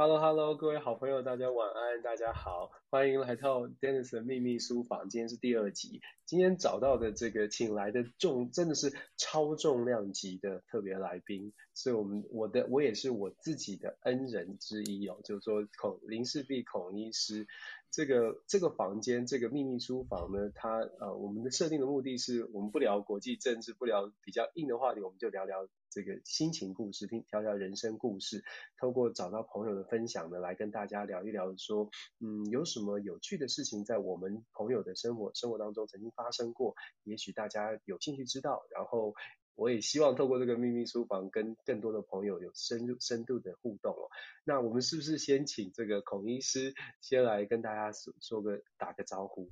Hello Hello，各位好朋友，大家晚安，大家好，欢迎来到 Dennis 的秘密书房。今天是第二集，今天找到的这个请来的重真的是超重量级的特别来宾，是我们我的我也是我自己的恩人之一哦，就是说孔林氏璧孔医师。这个这个房间这个秘密书房呢，它呃我们的设定的目的是我们不聊国际政治，不聊比较硬的话题，我们就聊聊这个心情故事，听聊聊人生故事，透过找到朋友的分享呢，来跟大家聊一聊说，嗯，有什么有趣的事情在我们朋友的生活生活当中曾经发生过，也许大家有兴趣知道，然后。我也希望透过这个秘密书房，跟更多的朋友有深入深度的互动哦。那我们是不是先请这个孔医师先来跟大家说说个打个招呼？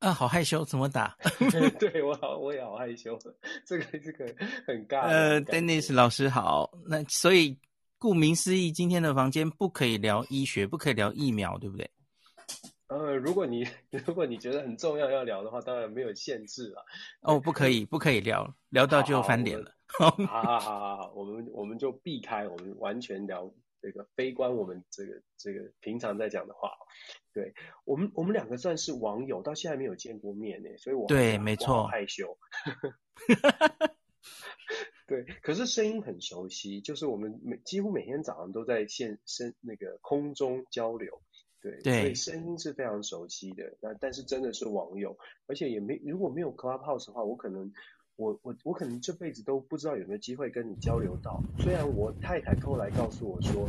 啊，好害羞，怎么打？对我好，我也好害羞。这个这个很尬。呃，Dennis 老师好。那所以顾名思义，今天的房间不可以聊医学，不可以聊疫苗，对不对？呃，如果你 如果你觉得很重要要聊的话，当然没有限制了。哦，不可以，不可以聊，聊到就翻脸了。好好好好，我们我们就避开，我们完全聊这个非关我们这个这个平常在讲的话。对我们我们两个算是网友，到现在没有见过面呢，所以我对，没错，害羞。对，可是声音很熟悉，就是我们每几乎每天早上都在线声那个空中交流。对，对，所以声音是非常熟悉的。那但是真的是网友，而且也没如果没有 Clubhouse 的话，我可能我我我可能这辈子都不知道有没有机会跟你交流到。虽然我太太后来告诉我说，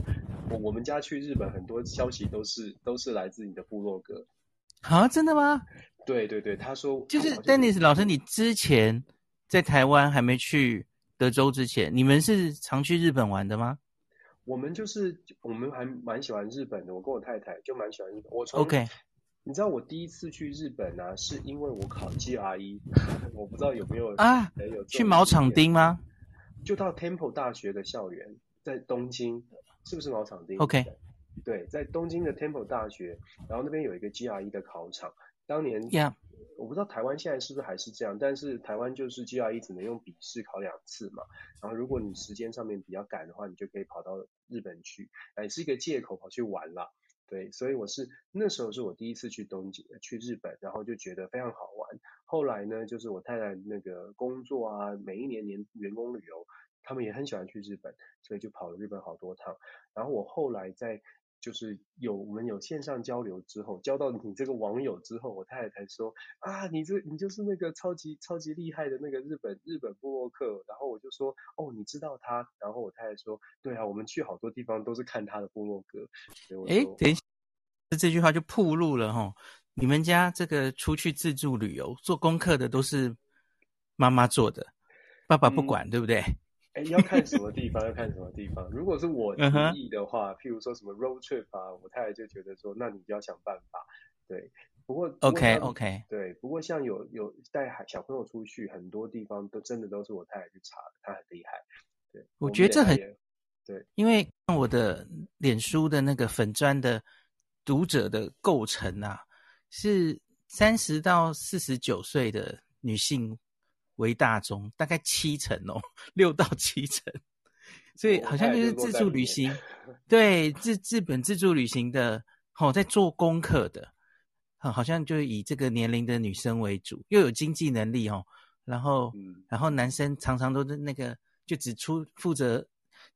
我我们家去日本很多消息都是都是来自你的部落格。啊，真的吗？对对对，他说就是 Dennis 老师，你之前在台湾还没去德州之前，你们是常去日本玩的吗？我们就是我们还蛮喜欢日本的，我跟我太太就蛮喜欢日本。我从 OK，你知道我第一次去日本啊，是因为我考 GRE，我不知道有没有啊？有去毛场町吗？就到 Temple 大学的校园，在东京，是不是毛场町？OK，对，在东京的 Temple 大学，然后那边有一个 GRE 的考场，当年。Yeah. 我不知道台湾现在是不是还是这样，但是台湾就是 GRE 只能用笔试考两次嘛。然后如果你时间上面比较赶的话，你就可以跑到日本去，哎是一个借口跑去玩啦。对，所以我是那时候是我第一次去东京去日本，然后就觉得非常好玩。后来呢，就是我太太那个工作啊，每一年年员工旅游，他们也很喜欢去日本，所以就跑了日本好多趟。然后我后来在。就是有我们有线上交流之后，交到你这个网友之后，我太太才说啊，你这你就是那个超级超级厉害的那个日本日本布洛克，然后我就说哦，你知道他，然后我太太说对啊，我们去好多地方都是看他的部落格。哎，等一下，这句话就暴露了哈，你们家这个出去自助旅游做功课的都是妈妈做的，爸爸不管，嗯、对不对？哎，要看什么地方，要看什么地方。如果是我提议的话，uh -huh. 譬如说什么 road trip 啊，我太太就觉得说，那你就要想办法。对，不过 OK OK，对，不过像有有带孩小朋友出去，很多地方都真的都是我太太去查的，她很厉害。对，我觉得这很对，因为看我的脸书的那个粉砖的读者的构成啊，是三十到四十九岁的女性。为大宗，大概七成哦，六到七成，所以好像就是自助旅行，对，日日本自助旅行的，哦，在做功课的，好像就以这个年龄的女生为主，又有经济能力哦，然后，然后男生常常都是那个，就只出负责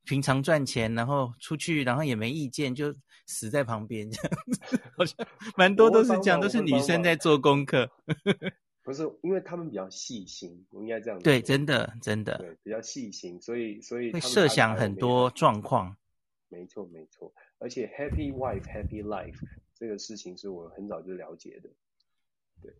平常赚钱，然后出去，然后也没意见，就死在旁边这样子，好像蛮多都是这样，都是女生在做功课。不是，因为他们比较细心，我应该这样说。对，真的，真的。对，比较细心，所以，所以会设想很多状况。没错，没错。而且，Happy Wife, Happy Life 这个事情是我很早就了解的。对，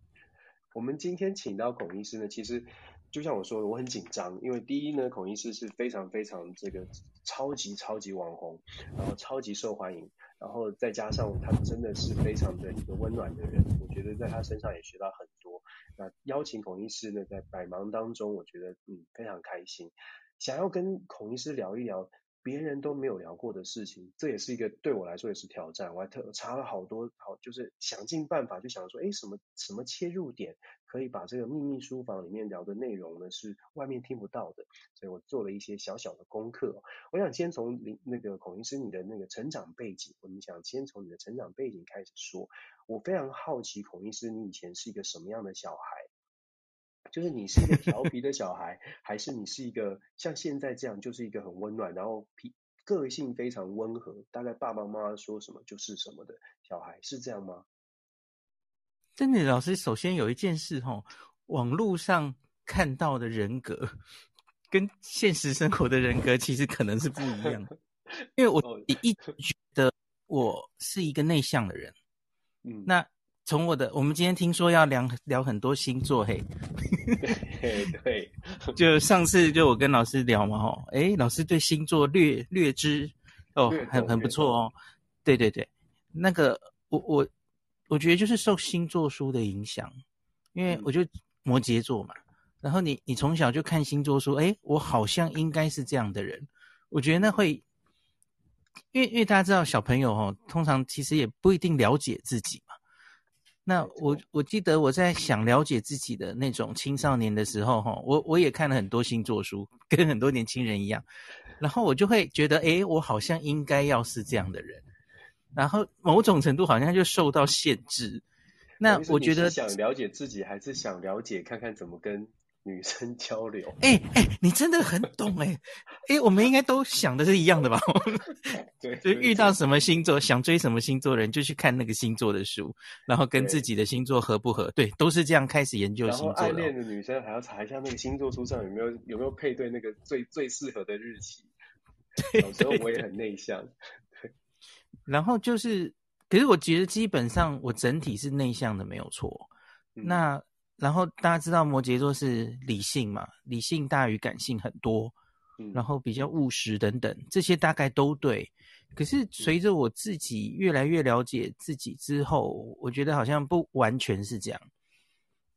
我们今天请到孔医师呢，其实就像我说的，我很紧张，因为第一呢，孔医师是非常非常这个超级超级网红，然后超级受欢迎。然后再加上他真的是非常的一个温暖的人，我觉得在他身上也学到很多。那邀请孔医师呢，在百忙当中，我觉得嗯非常开心，想要跟孔医师聊一聊别人都没有聊过的事情，这也是一个对我来说也是挑战。我还特查了好多，好就是想尽办法，就想说，哎，什么什么切入点可以把这个秘密书房里面聊的内容呢，是外面听不到的。所以我做了一些小小的功课。我想先从你那个孔医师你的那个成长背景，我们想先从你的成长背景开始说。我非常好奇，孔医师你以前是一个什么样的小孩？就是你是一个调皮的小孩，还是你是一个像现在这样，就是一个很温暖，然后脾个性非常温和，大概爸爸妈妈说什么就是什么的小孩，是这样吗？真的，老师，首先有一件事哈，网络上看到的人格跟现实生活的人格其实可能是不一样的，因为我 一直觉得我是一个内向的人，嗯，那。从我的，我们今天听说要聊聊很多星座，嘿，对。对，就上次就我跟老师聊嘛，哦，哎，老师对星座略略知，哦，很很不错哦，对对对，那个我我我觉得就是受星座书的影响，因为我就摩羯座嘛，然后你你从小就看星座书，哎，我好像应该是这样的人，我觉得那会，因为因为大家知道小朋友哦，通常其实也不一定了解自己。嘛。那我我记得我在想了解自己的那种青少年的时候，哈，我我也看了很多星座书，跟很多年轻人一样，然后我就会觉得，诶，我好像应该要是这样的人，然后某种程度好像就受到限制。那我觉得想了解自己，还是想了解看看怎么跟女生交流，哎哎、你真的很懂哎、欸，哎、欸，我们应该都想的是一样的吧？对，就遇到什么星座，想追什么星座的人，就去看那个星座的书，然后跟自己的星座合不合？对，对都是这样开始研究星座的。然后暗恋的女生还要查一下那个星座书上有没有有没有配对那个最最适合的日期。有时候我也很内向，对。然后就是，可是我觉得基本上我整体是内向的，没有错。嗯、那。然后大家知道摩羯座是理性嘛，理性大于感性很多，嗯，然后比较务实等等，这些大概都对。可是随着我自己越来越了解自己之后，我觉得好像不完全是这样。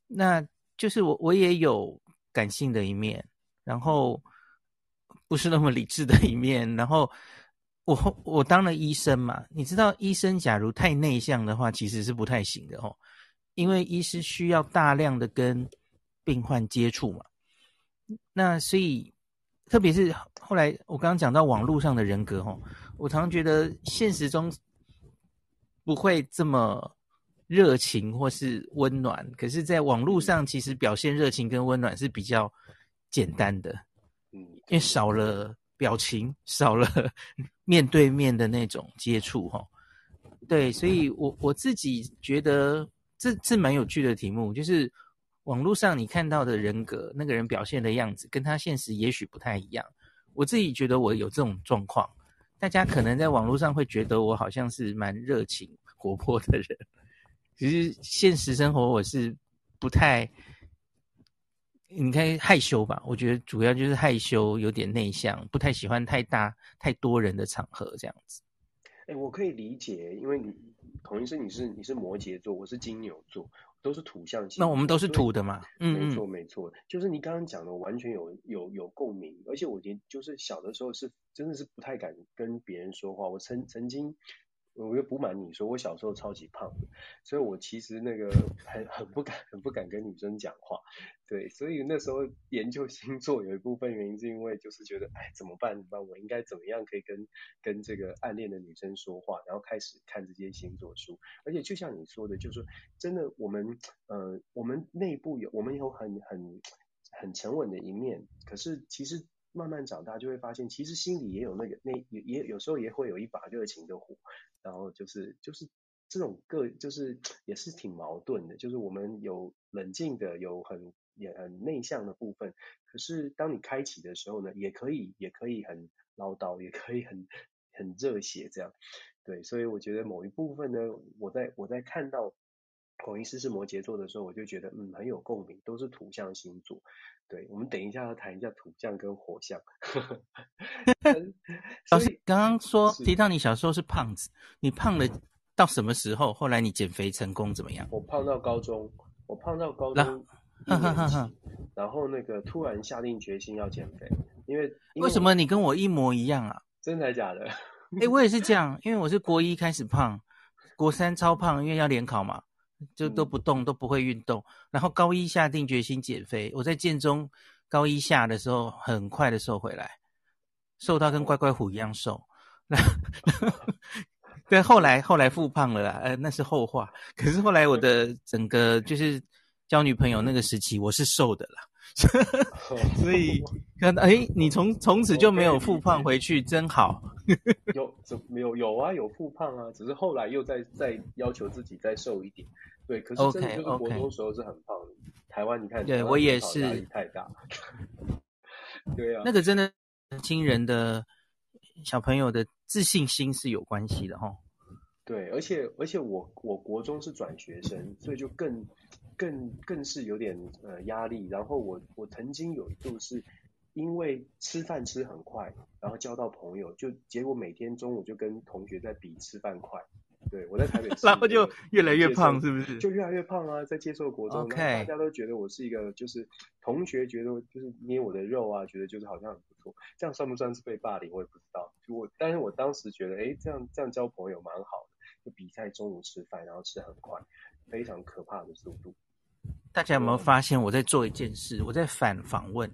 那就是我我也有感性的一面，然后不是那么理智的一面。然后我我当了医生嘛，你知道医生假如太内向的话，其实是不太行的哦。因为医师需要大量的跟病患接触嘛，那所以特别是后来我刚刚讲到网络上的人格哦，我常常觉得现实中不会这么热情或是温暖，可是在网络上其实表现热情跟温暖是比较简单的，嗯，因为少了表情，少了 面对面的那种接触吼，对，所以我我自己觉得。这这蛮有趣的题目，就是网络上你看到的人格，那个人表现的样子，跟他现实也许不太一样。我自己觉得我有这种状况，大家可能在网络上会觉得我好像是蛮热情活泼的人，其实现实生活我是不太，你看害羞吧？我觉得主要就是害羞，有点内向，不太喜欢太大太多人的场合这样子。哎，我可以理解，因为你。孔医生，你是你是摩羯座，我是金牛座，都是土象星。那我们都是土的嘛？嗯，没错没错，就是你刚刚讲的，完全有有有共鸣。而且我觉得，就是小的时候是真的是不太敢跟别人说话。我曾曾经。我又不瞒你说，我小时候超级胖，所以我其实那个很很不敢，很不敢跟女生讲话。对，所以那时候研究星座有一部分原因是因为就是觉得，哎，怎么办？怎么办？我应该怎么样可以跟跟这个暗恋的女生说话？然后开始看这些星座书。而且就像你说的，就是真的，我们呃，我们内部有我们有很很很沉稳的一面，可是其实。慢慢长大就会发现，其实心里也有那个那也也有时候也会有一把热情的火，然后就是就是这种个就是也是挺矛盾的，就是我们有冷静的，有很也很内向的部分，可是当你开启的时候呢，也可以也可以很唠叨，也可以很很热血这样，对，所以我觉得某一部分呢，我在我在看到孔医师是摩羯座的时候，我就觉得嗯很有共鸣，都是土象星座。对，我们等一下要谈一下土象跟火象。老师刚刚说提到你小时候是胖子，你胖了到什么时候？后来你减肥成功怎么样？我胖到高中，我胖到高中一年级，然后那个突然下定决心要减肥，因为，因为为什么你跟我一模一样啊？真的假的？哎、欸，我也是这样，因为我是国一开始胖，国三超胖，因为要联考嘛，就都不动，都不会运动。然后高一下定决心减肥，我在建中高一下的时候，很快的瘦回来，瘦到跟乖乖虎一样瘦。然后，对，后来后来复胖了啦，呃，那是后话。可是后来我的整个就是交女朋友那个时期，我是瘦的啦。所以看到哎，你从从此就没有复胖回去，真好。有怎没有有啊？有复胖啊，只是后来又再再要求自己再瘦一点。对，可是真的就是国中时候是很胖.台湾你看，对我也是压力太大。对啊，那个真的年轻人的小朋友的自信心是有关系的哈。对，而且而且我我国中是转学生，所以就更。更更是有点呃压力，然后我我曾经有一度是因为吃饭吃很快，然后交到朋友，就结果每天中午就跟同学在比吃饭快。对，我在台北，然后就越来越胖，是不是？就越来越胖啊，在接受国中大家都觉得我是一个，就是同学觉得就是捏我的肉啊，觉得就是好像很不错，这样算不算是被霸凌？我也不知道。就我，但是我当时觉得，哎，这样这样交朋友蛮好比赛中午吃饭，然后吃很快，非常可怕的速度。大家有没有发现我在做一件事？我在反访问。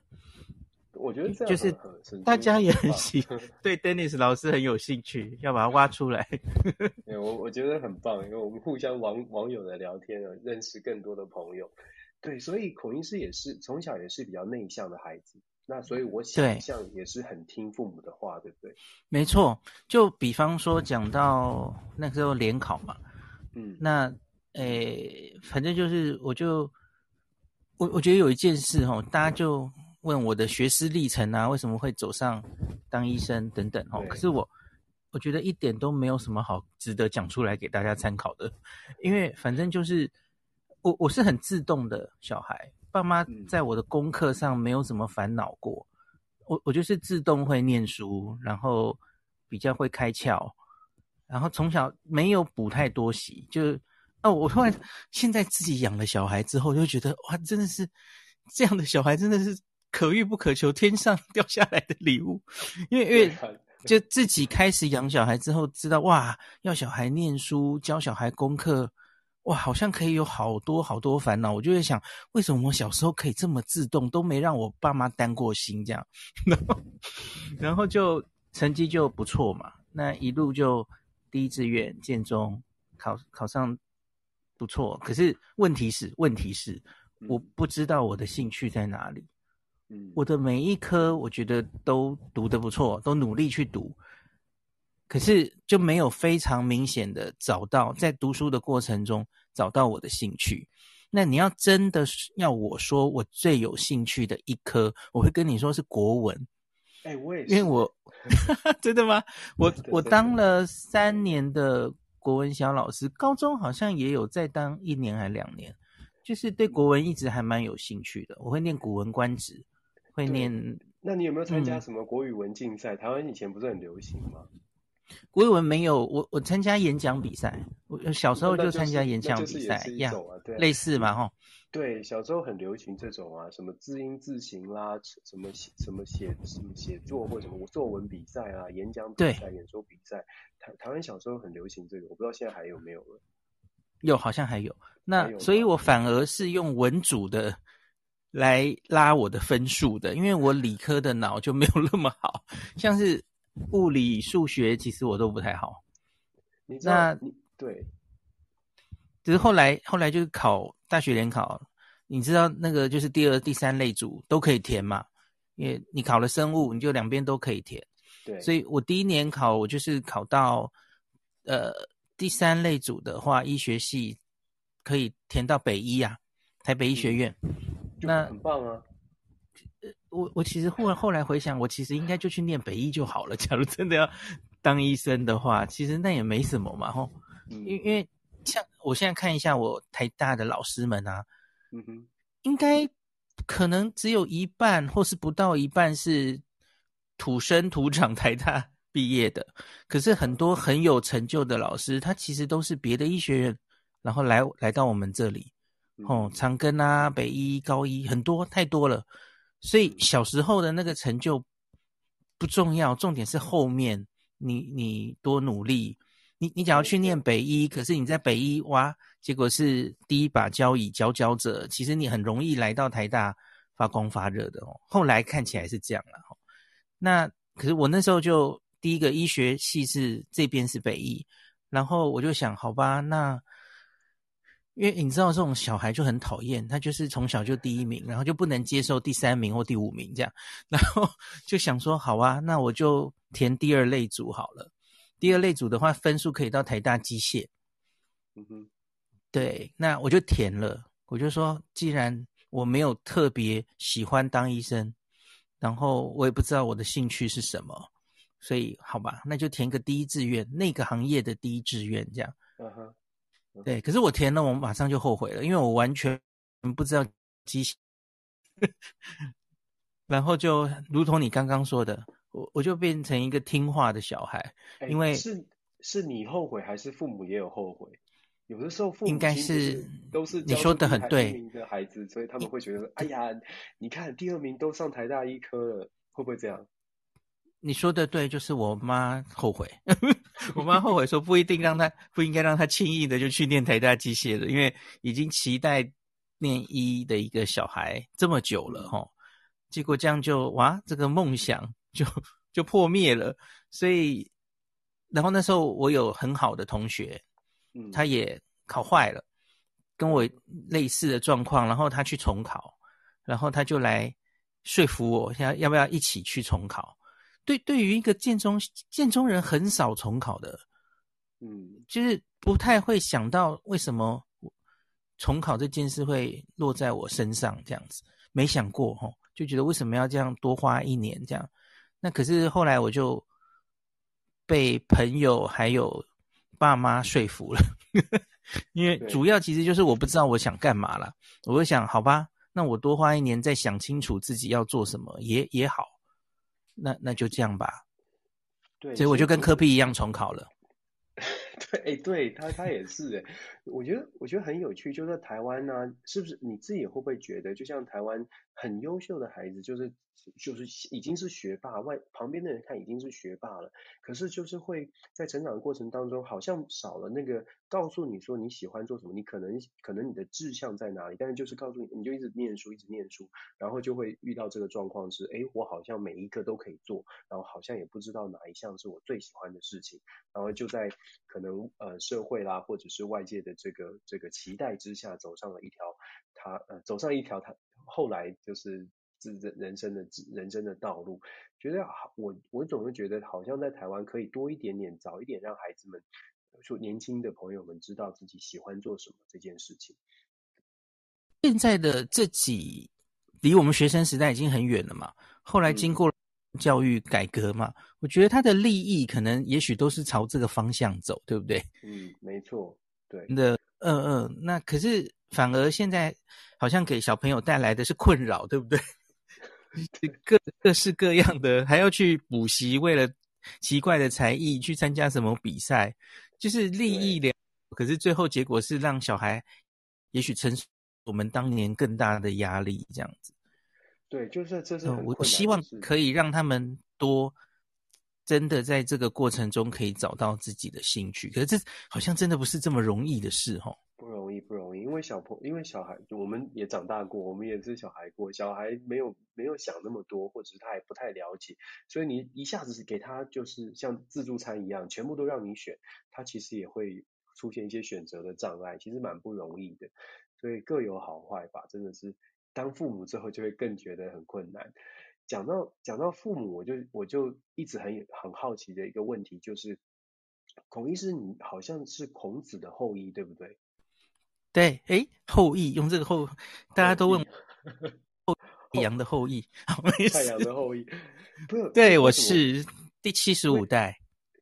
我觉得这样就是大家也很喜 对 Dennis 老师很有兴趣，要把他挖出来。对，我我觉得很棒，因为我们互相网网友的聊天啊，认识更多的朋友。对，所以孔医师也是从小也是比较内向的孩子，那所以我想象也是很听父母的话，对，对不对？没错，就比方说讲到那时候联考嘛，嗯，那。诶，反正就是，我就我我觉得有一件事哈，大家就问我的学师历程啊，为什么会走上当医生等等哦。可是我我觉得一点都没有什么好值得讲出来给大家参考的，因为反正就是我我是很自动的小孩，爸妈在我的功课上没有什么烦恼过，我我就是自动会念书，然后比较会开窍，然后从小没有补太多习，就。哦，我突然现在自己养了小孩之后，就觉得哇，真的是这样的小孩，真的是可遇不可求，天上 掉下来的礼物。因为因为就自己开始养小孩之后，知道哇，要小孩念书，教小孩功课，哇，好像可以有好多好多烦恼。我就会想，为什么我小时候可以这么自动，都没让我爸妈担过心这样？然后然后就成绩就不错嘛，那一路就第一志愿建中考考上。不错，可是问题是，问题是，我不知道我的兴趣在哪里。嗯，我的每一科我觉得都读得不错，都努力去读，可是就没有非常明显的找到在读书的过程中找到我的兴趣。那你要真的要我说我最有兴趣的一科，我会跟你说是国文。哎，我也是，因为我 真的吗？我我当了三年的。国文小老师，高中好像也有再当一年还两年，就是对国文一直还蛮有兴趣的。我会念《古文观止》，会念。那你有没有参加什么国语文竞赛？嗯、台湾以前不是很流行吗？国语文没有，我我参加演讲比赛，我小时候就参加演讲比赛，一样，类似嘛，哈。对，小时候很流行这种啊，什么字音字形啦，什么写什么写什么写作或什么作文比赛啊，演讲比赛、演说比赛。台台湾小时候很流行这个，我不知道现在还有没有了。有，好像还有。那所以，我反而是用文组的来拉我的分数的，因为我理科的脑就没有那么好，像是物理、数学，其实我都不太好。你知道对。只是后来，后来就是考大学联考，你知道那个就是第二、第三类组都可以填嘛，因为你考了生物，你就两边都可以填。对，所以我第一年考，我就是考到呃第三类组的话，医学系可以填到北医啊，台北医学院。嗯、那很棒啊！我我其实后来后来回想，我其实应该就去念北医就好了。假如真的要当医生的话，其实那也没什么嘛，吼，因因为。像我现在看一下我台大的老师们啊，嗯哼，应该可能只有一半或是不到一半是土生土长台大毕业的，可是很多很有成就的老师，他其实都是别的医学院，然后来来到我们这里，哦，长庚啊、北医、高医很多太多了，所以小时候的那个成就不重要，重点是后面你你多努力。你你想要去念北医，可是你在北医哇，结果是第一把交椅佼佼者，其实你很容易来到台大发光发热的哦。后来看起来是这样了哦。那可是我那时候就第一个医学系是这边是北医，然后我就想，好吧，那。因为你知道这种小孩就很讨厌，他就是从小就第一名，然后就不能接受第三名或第五名这样，然后就想说好啊，那我就填第二类组好了。第二类组的话，分数可以到台大机械。嗯哼，对，那我就填了。我就说，既然我没有特别喜欢当医生，然后我也不知道我的兴趣是什么，所以好吧，那就填个第一志愿，那个行业的第一志愿这样。嗯哼。对，可是我填了，我马上就后悔了，因为我完全不知道机械，然后就如同你刚刚说的，我我就变成一个听话的小孩，因为是是你后悔，还是父母也有后悔？有的时候父母应该是都是你说的很对的孩子，所以他们会觉得，哎呀，你看第二名都上台大医科了，会不会这样？你说的对，就是我妈后悔。我妈后悔说，不一定让他不应该让他轻易的就去念台大机械的，因为已经期待念医的一个小孩这么久了哦，结果这样就哇，这个梦想就就破灭了。所以，然后那时候我有很好的同学，嗯，他也考坏了，跟我类似的状况，然后他去重考，然后他就来说服我，要要不要一起去重考。对，对于一个建中建中人，很少重考的，嗯，就是不太会想到为什么重考这件事会落在我身上这样子，没想过哦，就觉得为什么要这样多花一年这样？那可是后来我就被朋友还有爸妈说服了，因为主要其实就是我不知道我想干嘛了，我就想好吧，那我多花一年再想清楚自己要做什么也也好。那那就这样吧，对，所以我就跟科比一样重考了。对，哎，对他他也是哎，我觉得我觉得很有趣，就在台湾呢、啊，是不是你自己会不会觉得，就像台湾很优秀的孩子，就是。就是已经是学霸，外旁边的人看已经是学霸了，可是就是会在成长的过程当中，好像少了那个告诉你说你喜欢做什么，你可能可能你的志向在哪里，但是就是告诉你，你就一直念书，一直念书，然后就会遇到这个状况是，哎，我好像每一个都可以做，然后好像也不知道哪一项是我最喜欢的事情，然后就在可能呃社会啦，或者是外界的这个这个期待之下，走上了一条他呃走上一条他后来就是。是人生的人生的道路，觉得好，我我总是觉得好像在台湾可以多一点点，早一点让孩子们，说年轻的朋友们知道自己喜欢做什么这件事情。现在的这几离我们学生时代已经很远了嘛，后来经过教育改革嘛，嗯、我觉得他的利益可能也许都是朝这个方向走，对不对？嗯，没错，对。的，嗯嗯，那可是反而现在好像给小朋友带来的是困扰，对不对？各各式各样的，还要去补习，为了奇怪的才艺去参加什么比赛，就是利益了。可是最后结果是让小孩也许承受我们当年更大的压力，这样子。对，就是这是我希望可以让他们多真的在这个过程中可以找到自己的兴趣。可是这好像真的不是这么容易的事，齁。不容易，不容易，因为小朋，因为小孩，我们也长大过，我们也是小孩过，小孩没有没有想那么多，或者是他也不太了解，所以你一下子给他就是像自助餐一样，全部都让你选，他其实也会出现一些选择的障碍，其实蛮不容易的，所以各有好坏吧，真的是当父母之后就会更觉得很困难。讲到讲到父母，我就我就一直很很好奇的一个问题，就是孔医师，你好像是孔子的后裔，对不对？对，哎，后羿用这个后，大家都问后太阳的后羿，太阳的后羿，不 是，对，我是第七十五代，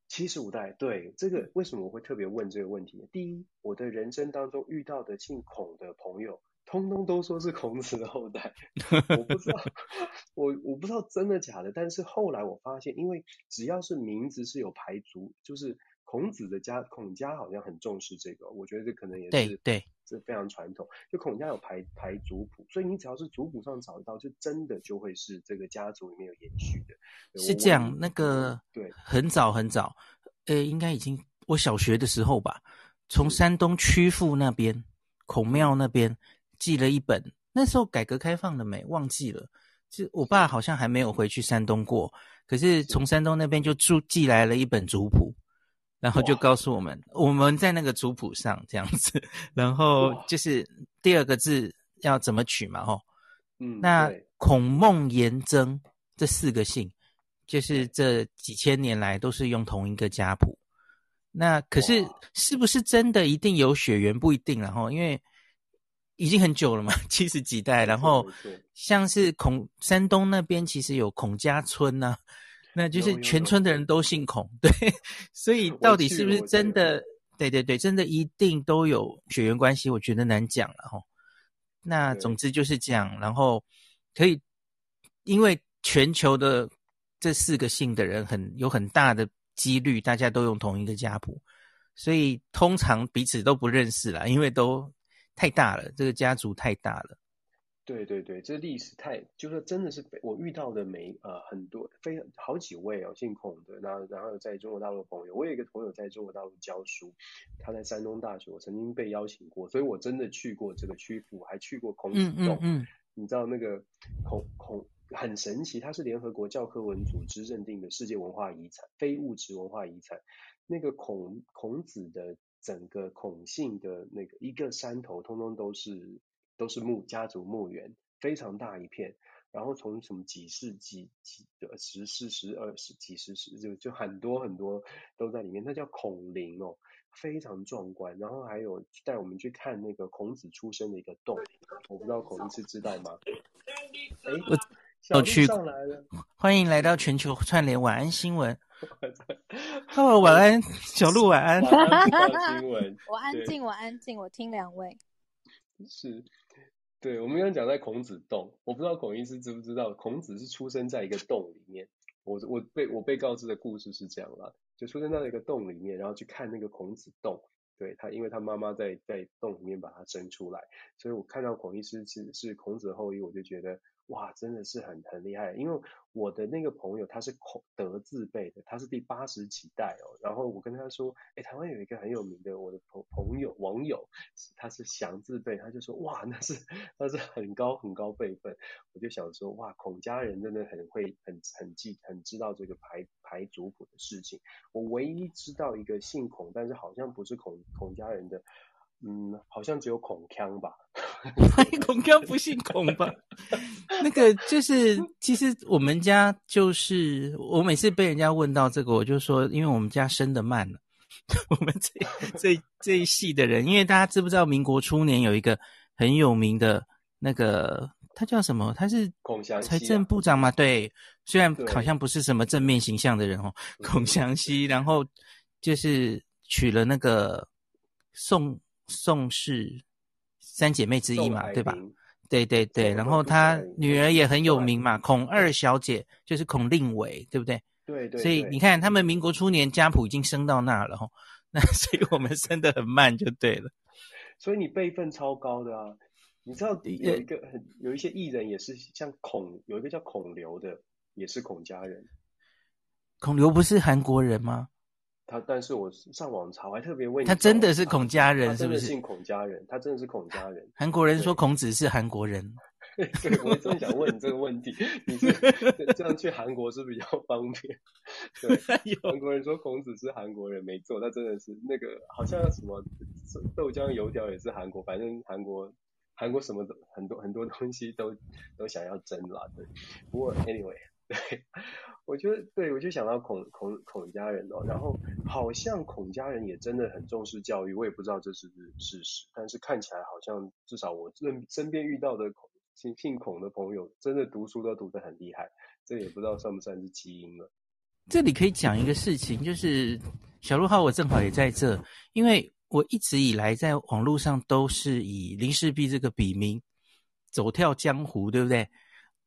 七十五代，对，这个为什么我会特别问这个问题？第一，我的人生当中遇到的姓孔的朋友，通通都说是孔子的后代，我不知道，我我不知道真的假的，但是后来我发现，因为只要是名字是有排族，就是。孔子的家，孔家好像很重视这个，我觉得这可能也是对对，这非常传统。就孔家有排排族谱，所以你只要是族谱上找得到，就真的就会是这个家族里面有延续的。是这样，那个对，很早很早，呃，应该已经我小学的时候吧，从山东曲阜那边孔庙那边寄了一本，那时候改革开放了没？忘记了。是我爸好像还没有回去山东过，可是从山东那边就寄寄来了一本族谱，然后就告诉我们，我们在那个族谱上这样子，然后就是第二个字要怎么取嘛，吼，嗯，那孔孟颜曾这四个姓，就是这几千年来都是用同一个家谱，那可是是不是真的一定有血缘不一定，然后因为。已经很久了嘛，七十几代，然后像是孔山东那边其实有孔家村呐、啊，那就是全村的人都姓孔，对，所以到底是不是真的？对对对，真的一定都有血缘关系？我觉得难讲了哈。那总之就是这样，然后可以因为全球的这四个姓的人很有很大的几率，大家都用同一个家谱，所以通常彼此都不认识啦，因为都。太大了，这个家族太大了。对对对，这历史太，就是真的是我遇到的每呃很多非常好几位哦，姓孔的，然后然后在中国大陆的朋友，我有一个朋友在中国大陆教书，他在山东大学，我曾经被邀请过，所以我真的去过这个曲阜，还去过孔子洞。嗯，嗯，嗯你知道那个孔孔很神奇，它是联合国教科文组织认定的世界文化遗产，非物质文化遗产。那个孔孔子的。整个孔姓的那个一个山头，通通都是都是墓家族墓园，非常大一片。然后从什么几世纪几呃十世十二世几十世就就很多很多都在里面。那叫孔林哦，非常壮观。然后还有带我们去看那个孔子出生的一个洞，我不知道孔医师知道吗？哎，我去上来了，欢迎来到全球串联晚安新闻。Hello，晚安，小鹿晚安。晚安，新闻。我安静，我安静，我听两位。是，对，我们刚刚讲在孔子洞，我不知道孔医师知不知道，孔子是出生在一个洞里面。我我被我被告知的故事是这样啦，就出生在一个洞里面，然后去看那个孔子洞。对他，因为他妈妈在在洞里面把他生出来，所以我看到孔医师其实是孔子后裔，我就觉得。哇，真的是很很厉害，因为我的那个朋友他是孔德字辈的，他是第八十几代哦。然后我跟他说，哎，台湾有一个很有名的我的朋朋友网友，他是祥字辈，他就说，哇，那是那是很高很高辈分。我就想说，哇，孔家人真的很会很很记很知道这个排排族谱的事情。我唯一知道一个姓孔，但是好像不是孔孔家人的。嗯，好像只有孔锵吧？孔锵不姓孔吧？那个就是，其实我们家就是，我每次被人家问到这个，我就说，因为我们家生的慢了。我们这这这一系的人，因为大家知不知道，民国初年有一个很有名的那个，他叫什么？他是财政部长嘛？对，虽然好像不是什么正面形象的人哦，孔祥熙，然后就是娶了那个宋。宋氏三姐妹之一嘛，对吧？对对对，然后她女儿也很有名嘛，孔二小姐就是孔令伟，对不对？对对。所以你看，他们民国初年家谱已经升到那了，那所以我们升的很慢，就对了。所以你辈分超高的啊！你知道有一个很有一些艺人也是像孔，有一个叫孔刘的，也是孔家人。孔刘不是韩国人吗？他，但是我上网查，我还特别问他，真的是孔家人，是不是？姓孔家人，他真的是孔家人。韩国人说孔子是韩国人，对，我真想问你这个问题，你是这样去韩国是比较方便？对，韩国人说孔子是韩国人，没错，他真的是那个好像什么豆浆油条也是韩国，反正韩国韩国什么都很多很多东西都都想要争啦，对。不过 anyway。对，我觉得对，我就想到孔孔孔家人哦，然后好像孔家人也真的很重视教育，我也不知道这是不是事实，但是看起来好像至少我身身边遇到的孔姓姓孔的朋友，真的读书都读得很厉害，这也不知道算不算是基因了。这里可以讲一个事情，就是小鹿号，我正好也在这，因为我一直以来在网络上都是以林氏璧这个笔名走跳江湖，对不对？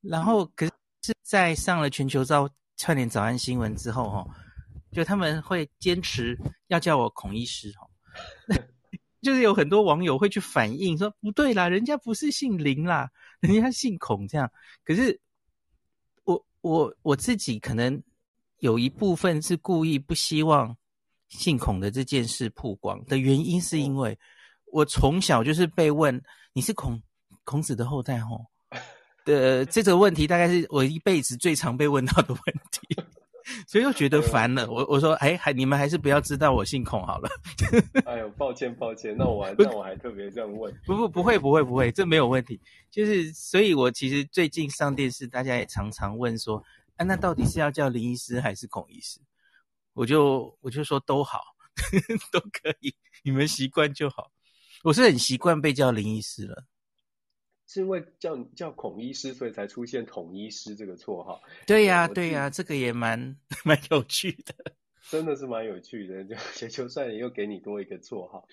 然后可是。是在上了全球早串联早安新闻之后，哈，就他们会坚持要叫我孔医师哈。就是有很多网友会去反映说，不对啦，人家不是姓林啦，人家姓孔这样。可是我我我自己可能有一部分是故意不希望姓孔的这件事曝光的原因，是因为我从小就是被问，你是孔孔子的后代吼的这个问题，大概是我一辈子最常被问到的 问题。所以又觉得烦了，我我说，哎，还你们还是不要知道我姓孔好了。哎呦，抱歉抱歉，那我还那我还特别这样问，不不不会不会不会，这没有问题。就是，所以我其实最近上电视，大家也常常问说，啊，那到底是要叫林医师还是孔医师？我就我就说都好，都可以，你们习惯就好。我是很习惯被叫林医师了。是因为叫叫孔医师，所以才出现统医师这个绰号。对呀、啊，对呀、啊，这个也蛮 蛮有趣的，真的是蛮有趣的。就就算又给你多一个绰号。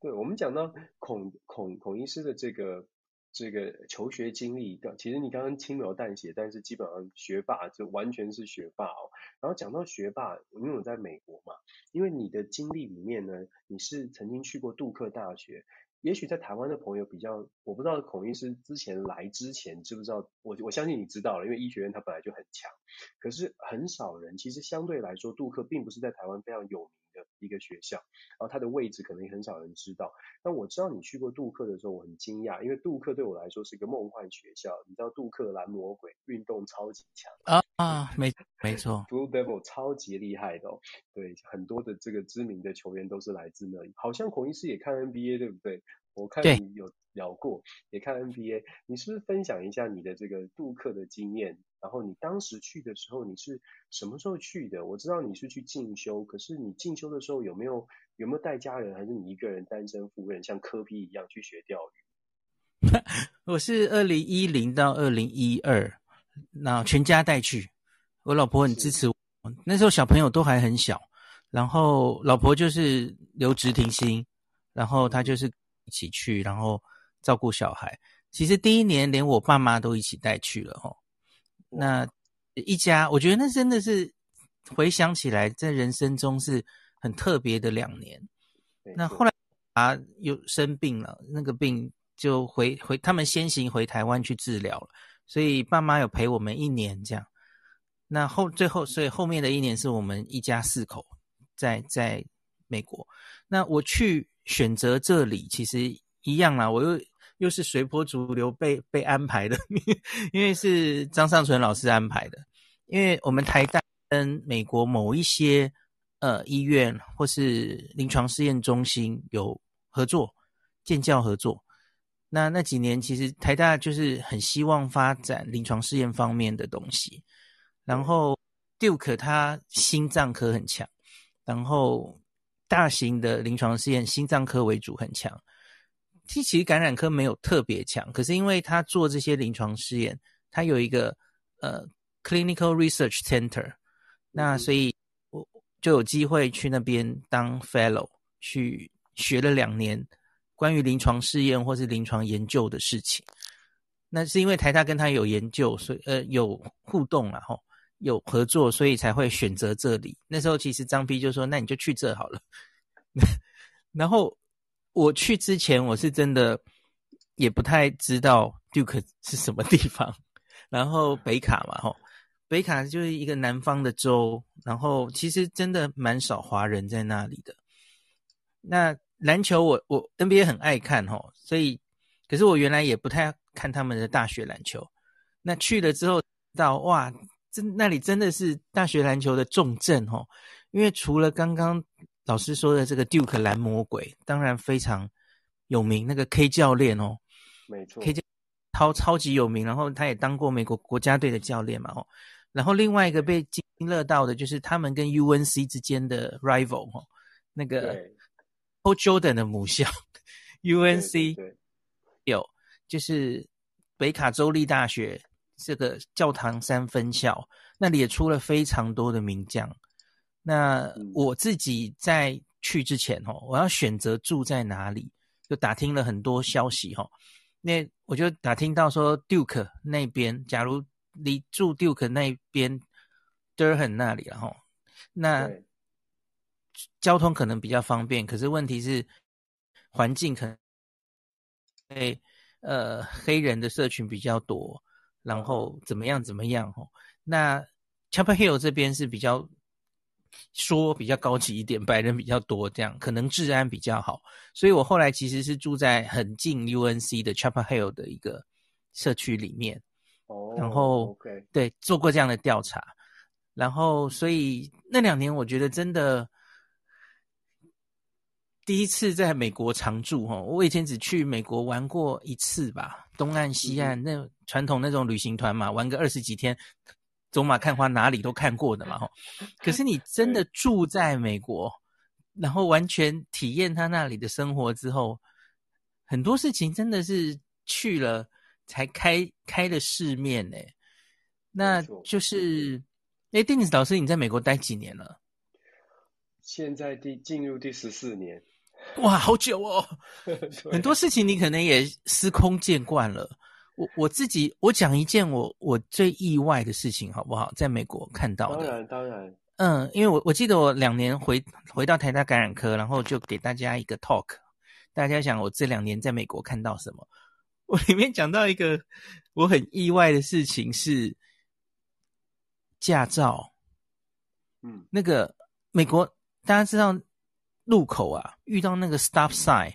对，我们讲到孔孔孔医师的这个这个求学经历，其实你刚刚轻描淡写，但是基本上学霸就完全是学霸哦。然后讲到学霸，因为我在美国嘛，因为你的经历里面呢，你是曾经去过杜克大学。也许在台湾的朋友比较，我不知道孔医师之前来之前知不知道，我我相信你知道了，因为医学院它本来就很强，可是很少人，其实相对来说，杜克并不是在台湾非常有名的一个学校，然后它的位置可能也很少人知道。但我知道你去过杜克的时候，我很惊讶，因为杜克对我来说是一个梦幻学校。你知道杜克蓝魔鬼运动超级强啊啊，没没错，Blue Devil 超级厉害的哦。对，很多的这个知名的球员都是来自那里。好像孔医师也看 NBA 对不对？我看你有聊过，也看 NBA。你是不是分享一下你的这个杜克的经验？然后你当时去的时候，你是什么时候去的？我知道你是去进修，可是你进修的时候有没有有没有带家人，还是你一个人单身赴任，像科比一样去学钓鱼？我是二零一零到二零一二，那全家带去，我老婆很支持我。那时候小朋友都还很小，然后老婆就是留职停薪，然后她就是一起去，然后照顾小孩。其实第一年连我爸妈都一起带去了齁。那一家，我觉得那真的是回想起来，在人生中是很特别的两年。那后来啊，又生病了，那个病就回回他们先行回台湾去治疗了，所以爸妈有陪我们一年这样。那后最后，所以后面的一年是我们一家四口在在美国。那我去选择这里，其实一样啦，我又。又是随波逐流被被安排的，因为是张尚存老师安排的。因为我们台大跟美国某一些呃医院或是临床试验中心有合作，建教合作。那那几年其实台大就是很希望发展临床试验方面的东西。然后 Duke 他心脏科很强，然后大型的临床试验心脏科为主很强。其实感染科没有特别强，可是因为他做这些临床试验，他有一个呃 Clinical Research Center，那所以我就有机会去那边当 Fellow，去学了两年关于临床试验或是临床研究的事情。那是因为台大跟他有研究，所以呃有互动然后有合作，所以才会选择这里。那时候其实张 P 就说：“那你就去这好了。”然后。我去之前，我是真的也不太知道 Duke 是什么地方。然后北卡嘛，吼，北卡就是一个南方的州，然后其实真的蛮少华人在那里的。那篮球我，我 NBA 很爱看，吼，所以可是我原来也不太看他们的大学篮球。那去了之后，到哇，真那里真的是大学篮球的重镇，吼，因为除了刚刚。老师说的这个 Duke 蓝魔鬼当然非常有名，那个 K 教练哦，没错，K 教超超级有名，然后他也当过美国国家队的教练嘛哦，然后另外一个被津津乐道的就是他们跟 UNC 之间的 rival 哦，那个 Paul Jordan 的母校 UNC 有，就是北卡州立大学这个教堂山分校，那里也出了非常多的名将。那我自己在去之前哦，我要选择住在哪里，就打听了很多消息哈。那我就打听到说，Duke 那边，假如你住 Duke 那边，Durham 那里然后，那交通可能比较方便，可是问题是环境可能对呃黑人的社群比较多，然后怎么样怎么样哦。那 Chapel Hill 这边是比较说比较高级一点，白人比较多，这样可能治安比较好，所以我后来其实是住在很近 UNC 的 Chapel Hill 的一个社区里面。哦，然后、oh, okay. 对，做过这样的调查，然后所以那两年我觉得真的第一次在美国常住哈，我以前只去美国玩过一次吧，东岸西岸、嗯、那传统那种旅行团嘛，玩个二十几天，走马看花哪里都看过的嘛哈。可是你 真的住在美国，然后完全体验他那里的生活之后，很多事情真的是去了。才开开了世面呢，那就是，哎，Dennis 老师，你在美国待几年了？现在第进入第十四年，哇，好久哦！很多事情你可能也司空见惯了。我我自己，我讲一件我我最意外的事情好不好？在美国看到的，当然当然，嗯，因为我我记得我两年回回到台大感染科，然后就给大家一个 talk，大家想我这两年在美国看到什么？我里面讲到一个我很意外的事情是驾照，嗯，那个美国大家知道路口啊，遇到那个 stop sign，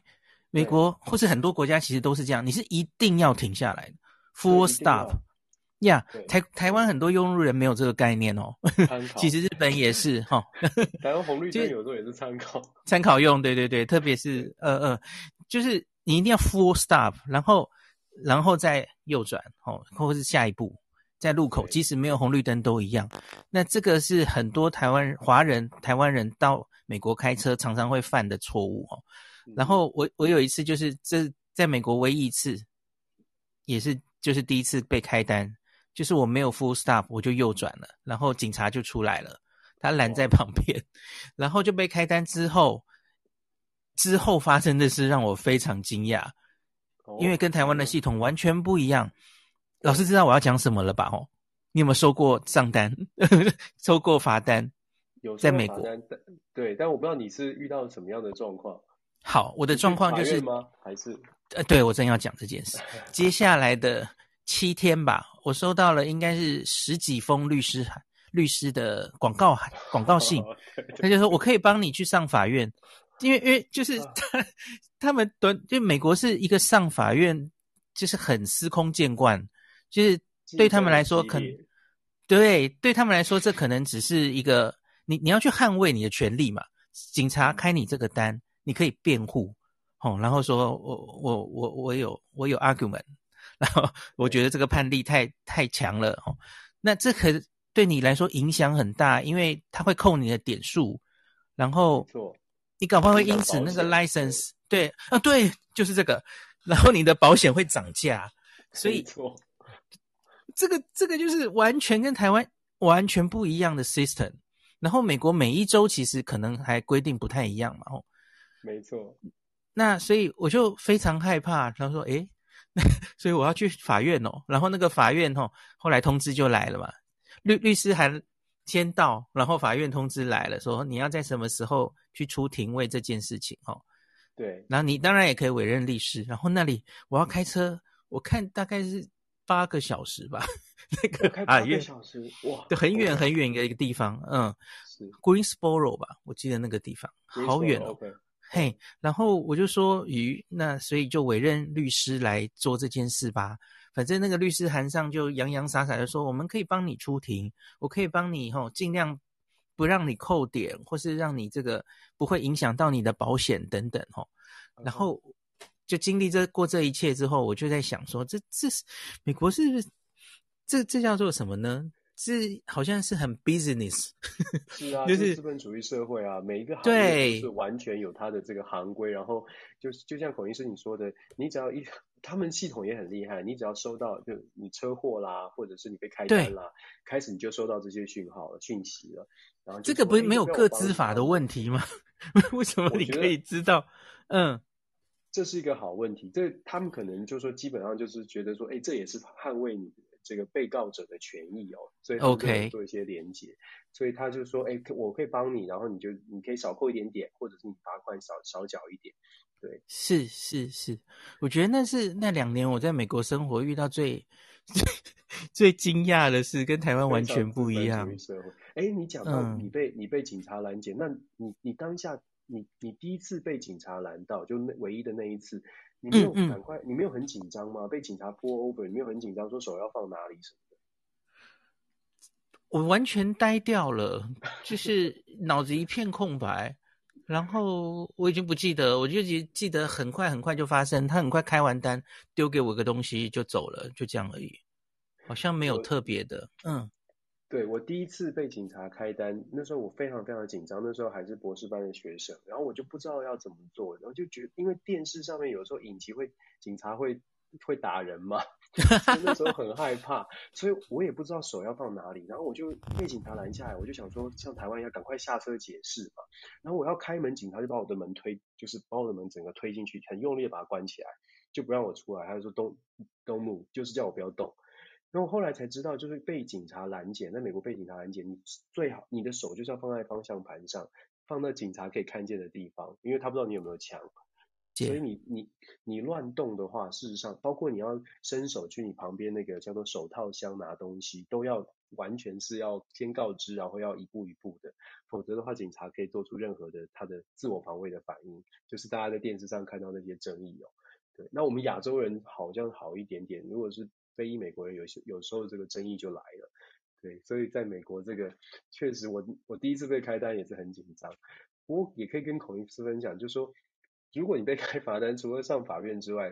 美国或是很多国家其实都是这样，你是一定要停下来的，full stop，呀，台台湾很多用路人没有这个概念哦，其实日本也是哈，台湾红绿灯有时候也是参考参考用，对对对，特别是呃呃，就是你一定要 full stop，然后。然后再右转，哦，或者是下一步，在路口，即使没有红绿灯都一样。那这个是很多台湾华人、台湾人到美国开车常常会犯的错误哦。然后我我有一次就是这在美国唯一一次，也是就是第一次被开单，就是我没有 full stop，我就右转了，然后警察就出来了，他拦在旁边，然后就被开单之后，之后发生的事让我非常惊讶。因为跟台湾的系统完全不一样，老师知道我要讲什么了吧？哦，你有没有收过账单？收过罚单？有在美国？对，但我不知道你是遇到什么样的状况。好，我的状况就是吗？还是呃，对，我正要讲这件事。接下来的七天吧，我收到了应该是十几封律师函律师的广告函 广告信，他就说我可以帮你去上法院。因为因为就是他 他们短就美国是一个上法院就是很司空见惯，就是对他们来说可能对对他们来说这可能只是一个你你要去捍卫你的权利嘛，警察开你这个单，你可以辩护，哦，然后说我我我我有我有 argument，然后我觉得这个判例太太强了，哦，那这可对你来说影响很大，因为他会扣你的点数，然后。你搞不好会因此那个 license 对啊对，就是这个，然后你的保险会涨价，所以 这个这个就是完全跟台湾完全不一样的 system。然后美国每一周其实可能还规定不太一样嘛，哦，没错。那所以我就非常害怕，他说诶，所以我要去法院哦，然后那个法院哦，后来通知就来了嘛，律律师还。先到，然后法院通知来了，说你要在什么时候去出庭为这件事情哦。对，然后你当然也可以委任律师。然后那里我要开车，我看大概是八个小时吧。那个开八个小时，哇，对，很远很远的一个地方，嗯，是 Greensboro 吧，我记得那个地方好远哦。Okay. 嘿，然后我就说，于那所以就委任律师来做这件事吧。反正那个律师函上就洋洋洒洒的说，我们可以帮你出庭，我可以帮你吼，尽量不让你扣点，或是让你这个不会影响到你的保险等等吼。然后就经历这过这一切之后，我就在想说，这这是美国是不是这这叫做什么呢？这好像是很 business，是啊，就是资本主义社会啊，每一个行业都是完全有它的这个行规，然后就是就像孔医师你说的，你只要一，他们系统也很厉害，你只要收到就你车祸啦，或者是你被开单啦，开始你就收到这些讯号了、讯息了，然后这个不是没有个资法的问题吗？为什么你可以知道？嗯，这是一个好问题，这他们可能就说基本上就是觉得说，哎，这也是捍卫你。这个被告者的权益哦，所以他可以做一些连接。所以他就说，哎，我可以帮你，然后你就你可以少扣一点点，或者是你罚款少少缴一点。对，是是是，我觉得那是那两年我在美国生活遇到最 最最惊讶的事，跟台湾完全不一样。哎，你讲到你被、嗯、你被警察拦截，那你你当下你你第一次被警察拦到，就那唯一的那一次。你没有赶快，你没有很紧张吗？被警察 pull over，你没有很紧张，说手要放哪里什么的？我完全呆掉了，就是脑子一片空白，然后我已经不记得，我就记记得很快很快就发生，他很快开完单，丢给我个东西就走了，就这样而已，好像没有特别的，嗯。对，我第一次被警察开单，那时候我非常非常紧张，那时候还是博士班的学生，然后我就不知道要怎么做，然后就觉得因为电视上面有时候影集会警察会会打人嘛，所以那时候很害怕，所以我也不知道手要放哪里，然后我就被警察拦下来，我就想说像台湾一样赶快下车解释嘛，然后我要开门，警察就把我的门推，就是把我的门整个推进去，很用力的把它关起来，就不让我出来，他就说 don't don't move，就是叫我不要动。然后后来才知道，就是被警察拦截，在美国被警察拦截，你最好你的手就是要放在方向盘上，放在警察可以看见的地方，因为他不知道你有没有枪，所以你你你乱动的话，事实上包括你要伸手去你旁边那个叫做手套箱拿东西，都要完全是要先告知，然后要一步一步的，否则的话，警察可以做出任何的他的自我防卫的反应，就是大家在电视上看到那些争议哦。对，那我们亚洲人好像好一点点，如果是。非裔美国人有些有时候这个争议就来了，对，所以在美国这个确实我我第一次被开单也是很紧张，不过也可以跟孔医师分享，就是说如果你被开罚单，除了上法院之外，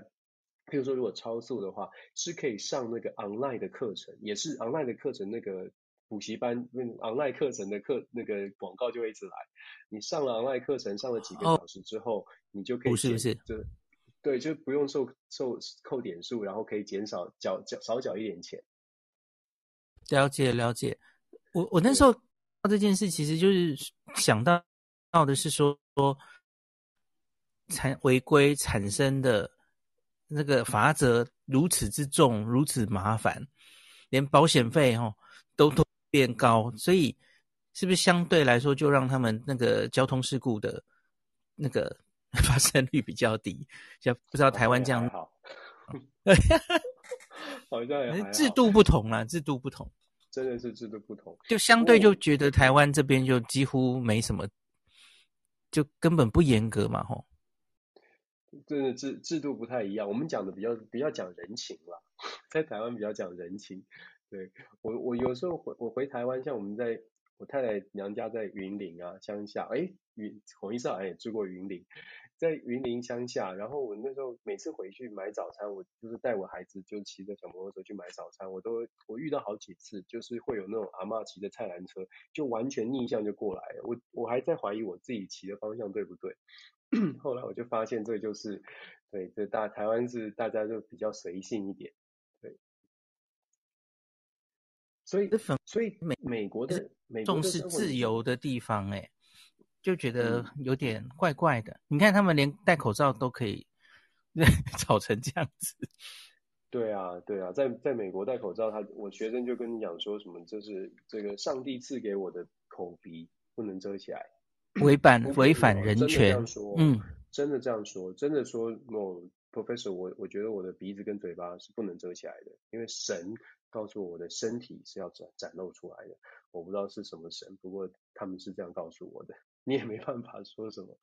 譬如说如果超速的话，是可以上那个 online 的课程，也是 online 的课程那个补习班那 online 课程的课那个广告就会一直来，你上了 online 课程上了几个小时之后，哦、你就可以是不是。就。对，就不用受受扣点数，然后可以减少缴缴少缴一点钱。了解了解，我我那时候这件事其实就是想到到的是说说产违规产生的那个罚则如此之重，如此麻烦，连保险费哦都都变高，所以是不是相对来说就让他们那个交通事故的那个。发生率比较低，像不知道台湾这样好，好像也还制度不同啦，制度不同，真的是制度不同，就相对就觉得台湾这边就几乎没什么，就根本不严格嘛，吼。真的制制度不太一样，我们讲的比较比较讲人情啦，在台湾比较讲人情。对，我我有时候回我回台湾，像我们在我太太娘家在云林啊乡下，哎，云孔医师好像也住过云林。在云林乡下，然后我那时候每次回去买早餐，我就是带我孩子就骑着小摩托车去买早餐，我都我遇到好几次，就是会有那种阿嬷骑着菜篮车，就完全逆向就过来了，我我还在怀疑我自己骑的方向对不对，后来我就发现这就是对，这大台湾是大家就比较随性一点，所以所以美美国的美国重视自由的地方，哎。就觉得有点怪怪的。嗯、你看他们连戴口罩都可以 吵成这样子。对啊，对啊，在在美国戴口罩，他我学生就跟你讲说什么，就是这个上帝赐给我的口鼻不能遮起来，违反违反人权。嗯，真的这样说，真的说，我 professor，我我觉得我的鼻子跟嘴巴是不能遮起来的，因为神告诉我的身体是要展展露出来的。我不知道是什么神，不过他们是这样告诉我的。你也没办法说什么，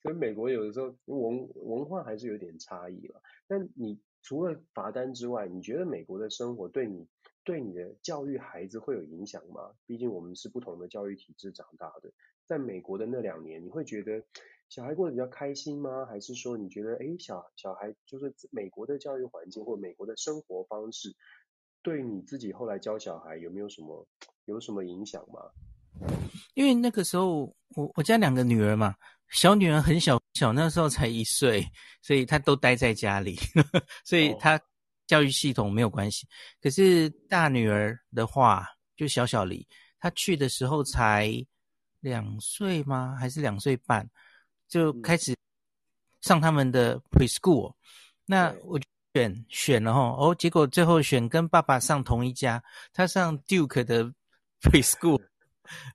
所以美国有的时候文文化还是有点差异了。但你除了罚单之外，你觉得美国的生活对你对你的教育孩子会有影响吗？毕竟我们是不同的教育体制长大的。在美国的那两年，你会觉得小孩过得比较开心吗？还是说你觉得，诶，小小孩就是美国的教育环境或美国的生活方式，对你自己后来教小孩有没有什么有什么影响吗？因为那个时候，我我家两个女儿嘛，小女儿很小小，那时候才一岁，所以她都待在家里，所以她教育系统没有关系。可是大女儿的话，就小小李，她去的时候才两岁吗？还是两岁半，就开始上他们的 preschool。那我觉选选了哈，哦，结果最后选跟爸爸上同一家，他上 Duke 的 preschool。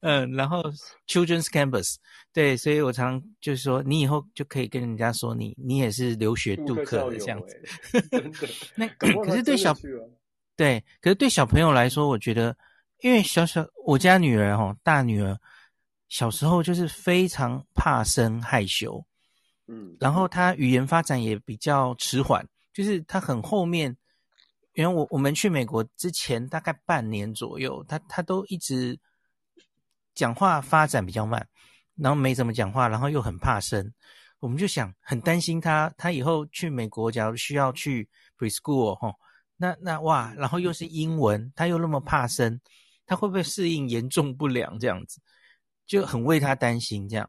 嗯，然后 Children's Campus，对，所以我常就是说，你以后就可以跟人家说你你也是留学杜克的这样子。那可是对小对，可是对小朋友来说，我觉得，因为小小我家女儿哈，大女儿小时候就是非常怕生害羞，嗯，然后她语言发展也比较迟缓，就是他很后面，因为我我们去美国之前大概半年左右，他他都一直。讲话发展比较慢，然后没怎么讲话，然后又很怕生，我们就想很担心他，他以后去美国，假如需要去 preschool 哈，那那哇，然后又是英文，他又那么怕生，他会不会适应严重不良这样子，就很为他担心这样，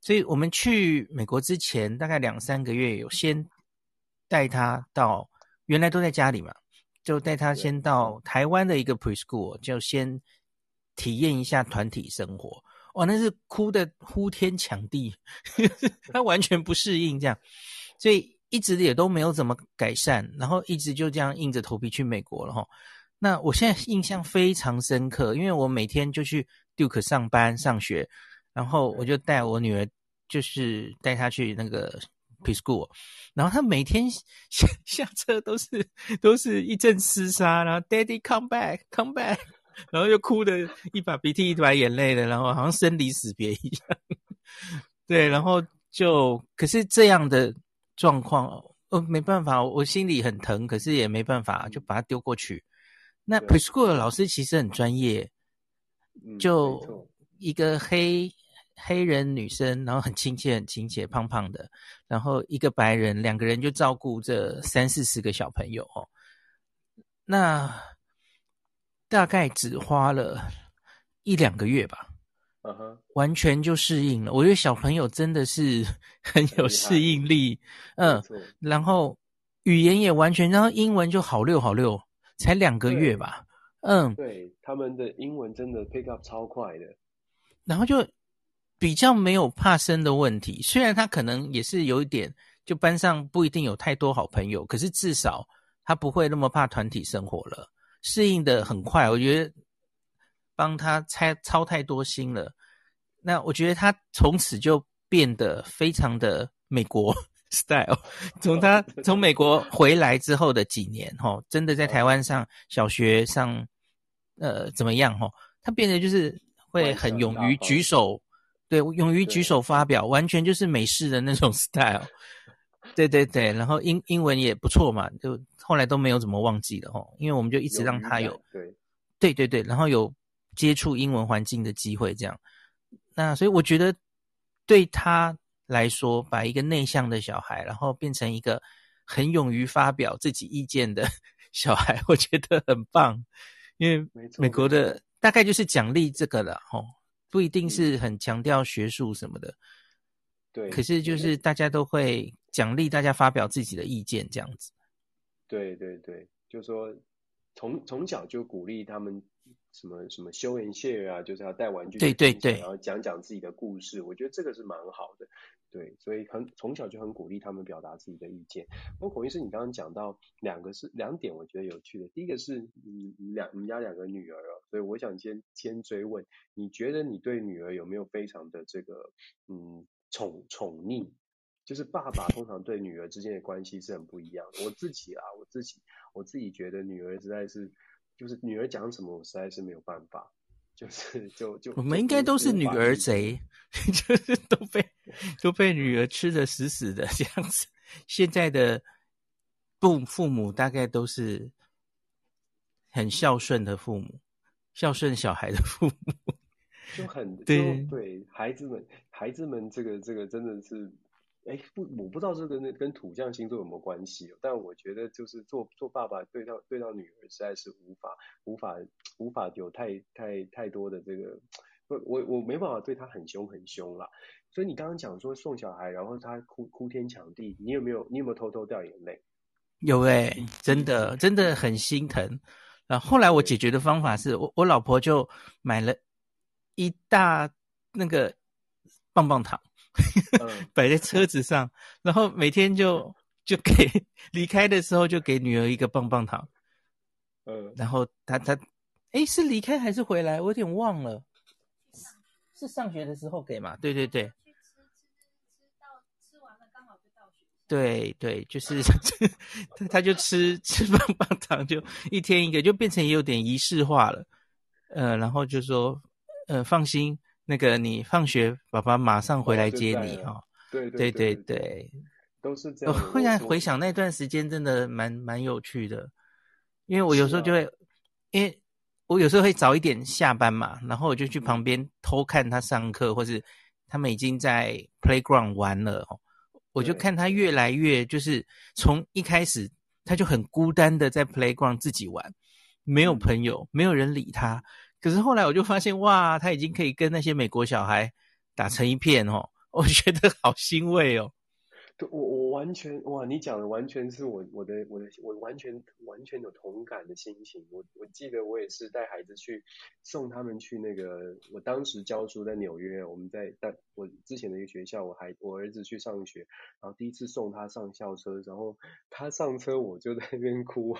所以我们去美国之前大概两三个月，有先带他到，原来都在家里嘛，就带他先到台湾的一个 preschool，就先。体验一下团体生活，哇，那是哭得呼天抢地，他完全不适应这样，所以一直也都没有怎么改善，然后一直就这样硬着头皮去美国了哈。那我现在印象非常深刻，因为我每天就去 Duke 上班上学，然后我就带我女儿，就是带她去那个 preschool，然后他每天下下车都是都是一阵厮杀，然后 Daddy come back come back。然后又哭的一把鼻涕一把眼泪的，然后好像生离死别一样。对，然后就可是这样的状况，呃，没办法，我心里很疼，可是也没办法，就把它丢过去。那 preschool 的老师其实很专业，就一个黑黑人女生，然后很亲切，很亲切，胖胖的，然后一个白人，两个人就照顾这三四十个小朋友哦。那。大概只花了一两个月吧，uh -huh. 完全就适应了。我觉得小朋友真的是 很有适应力，嗯，然后语言也完全，然后英文就好溜好溜，才两个月吧，嗯，对，他们的英文真的 pick up 超快的，然后就比较没有怕生的问题。虽然他可能也是有一点，就班上不一定有太多好朋友，可是至少他不会那么怕团体生活了。适应的很快，我觉得帮他操操太多心了。那我觉得他从此就变得非常的美国 style。从他从美国回来之后的几年，哈，真的在台湾上小学上，呃，怎么样？哈，他变得就是会很勇于举手，对，勇于举手发表，完全就是美式的那种 style。对对对，然后英英文也不错嘛，就后来都没有怎么忘记了吼，因为我们就一直让他有，有对。对对对，然后有接触英文环境的机会这样，那所以我觉得对他来说，把一个内向的小孩，然后变成一个很勇于发表自己意见的 小孩，我觉得很棒，因为美国的大概就是奖励这个了吼，不一定是很强调学术什么的，对，可是就是大家都会。奖励大家发表自己的意见，这样子。对对对，就是说从从小就鼓励他们什么什么 show and share 啊，就是要带玩具，对对对，然后讲讲自己的故事。我觉得这个是蛮好的，对，所以很从小就很鼓励他们表达自己的意见。不过孔医师，你刚刚讲到两个是两点，我觉得有趣的。第一个是你你两你家两个女儿哦，所以我想先先追问，你觉得你对女儿有没有非常的这个嗯宠宠溺？就是爸爸通常对女儿之间的关系是很不一样的。我自己啊，我自己我自己觉得女儿实在是，就是女儿讲什么，我实在是没有办法。就是就就我们应该都是女儿贼，就是都被都被女儿吃得死死的这样子。现在的父父母大概都是很孝顺的父母，孝顺小孩的父母，就很对对孩子们，孩子们这个这个真的是。哎，不，我不知道这个跟跟土象星座有没有关系，但我觉得就是做做爸爸对到对到女儿实在是无法无法无法有太太太多的这个，我我我没办法对他很凶很凶啦。所以你刚刚讲说送小孩，然后他哭哭天抢地，你有没有你有没有偷偷掉眼泪？有哎、真的真的很心疼。然后后来我解决的方法是我我老婆就买了一大那个棒棒糖。摆在车子上，然后每天就就给离开的时候就给女儿一个棒棒糖，嗯，然后他他，哎，是离开还是回来？我有点忘了，是上学的时候给嘛？对对对。对对，就是他他就吃吃棒棒糖，就一天一个，就变成也有点仪式化了。呃，然后就说，呃，放心，那个你放学，爸爸马上回来接你哈、哦。对对对对，对，都是这样。我忽然回想那段时间，真的蛮蛮有趣的，因为我有时候就会，啊、因为我有时候会早一点下班嘛，然后我就去旁边偷看他上课，或是他们已经在 playground 玩了哦。我就看他越来越，就是从一开始他就很孤单的在 playground 自己玩，没有朋友，没有人理他。可是后来我就发现，哇，他已经可以跟那些美国小孩打成一片哦，我觉得好欣慰哦。我我完全哇，你讲的完全是我我的我的我完全完全有同感的心情。我我记得我也是带孩子去送他们去那个，我当时教书在纽约，我们在在我之前的一个学校，我还我儿子去上学，然后第一次送他上校车，然后他上车我就在那边哭，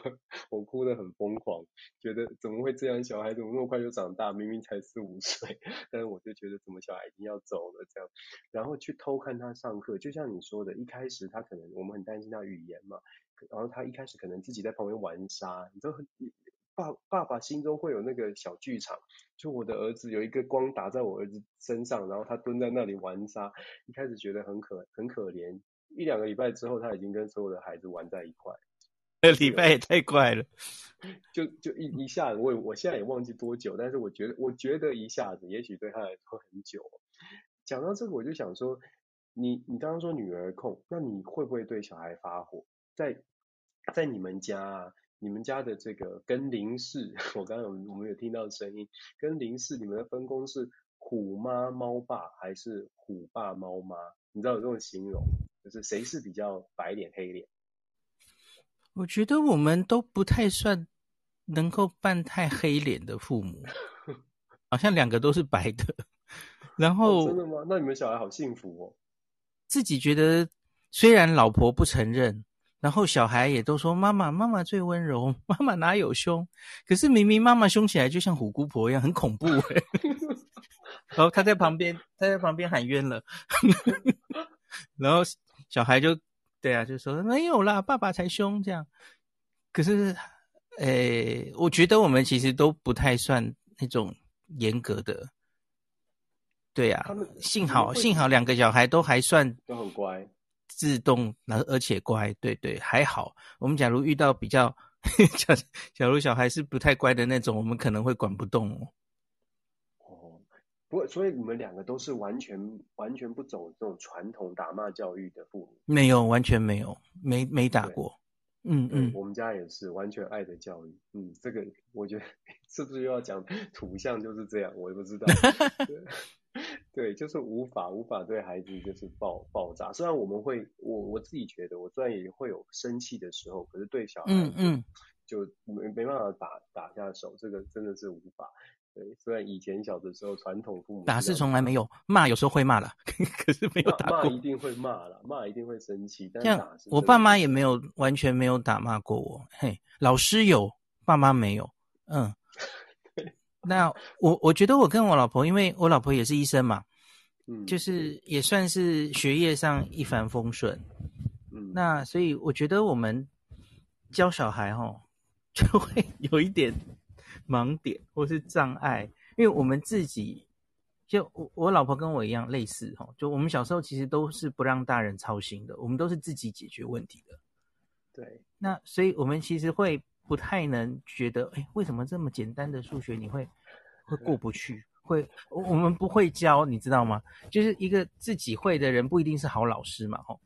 我哭得很疯狂，觉得怎么会这样？小孩怎么那么快就长大？明明才四五岁，但是我就觉得怎么小孩已经要走了这样，然后去偷看他上课，就像你说的。一开始他可能我们很担心他语言嘛，然后他一开始可能自己在旁边玩沙，你知道，爸爸爸心中会有那个小剧场，就我的儿子有一个光打在我儿子身上，然后他蹲在那里玩沙，一开始觉得很可很可怜，一两个礼拜之后他已经跟所有的孩子玩在一块，这礼拜也太快了，就就一一下子，我我现在也忘记多久，但是我觉得我觉得一下子，也许对他来说很久。讲到这个，我就想说。你你刚刚说女儿控，那你会不会对小孩发火？在在你们家啊，你们家的这个跟林氏，我刚刚有我们有听到声音，跟林氏你们的分工是虎妈猫爸还是虎爸猫妈？你知道有这种形容，就是谁是比较白脸黑脸？我觉得我们都不太算能够扮太黑脸的父母，好像两个都是白的。然后、哦、真的吗？那你们小孩好幸福哦。自己觉得，虽然老婆不承认，然后小孩也都说妈妈妈妈最温柔，妈妈哪有凶？可是明明妈妈凶起来就像虎姑婆一样，很恐怖哎。然后他在旁边，他在旁边喊冤了，然后小孩就对啊，就说没有啦，爸爸才凶这样。可是，诶，我觉得我们其实都不太算那种严格的。对呀、啊，幸好幸好两个小孩都还算都很乖，自动，然后而且乖，对对，还好。我们假如遇到比较，假假如小孩是不太乖的那种，我们可能会管不动哦。哦，不过所以你们两个都是完全完全不走这种传统打骂教育的父母？没有，完全没有，没没打过。嗯嗯，我们家也是完全爱的教育。嗯，这个我觉得 是不是又要讲图像就是这样？我也不知道。对，就是无法无法对孩子就是爆爆炸。虽然我们会，我我自己觉得，我虽然也会有生气的时候，可是对小孩嗯嗯，就没没办法打打下手，这个真的是无法。对，虽然以前小的时候，传统父母打是从来没有，骂有时候会骂了，可是没有打过。骂一定会骂了，骂一定会生气，但打是。我爸妈也没有完全没有打骂过我，嘿，老师有，爸妈没有，嗯。那我我觉得我跟我老婆，因为我老婆也是医生嘛，嗯，就是也算是学业上一帆风顺，嗯，那所以我觉得我们教小孩哦，就会有一点盲点或是障碍，因为我们自己就我我老婆跟我一样类似哦，就我们小时候其实都是不让大人操心的，我们都是自己解决问题的，对，那所以我们其实会。不太能觉得，哎，为什么这么简单的数学你会会过不去？会，我们不会教，你知道吗？就是一个自己会的人不一定是好老师嘛，吼。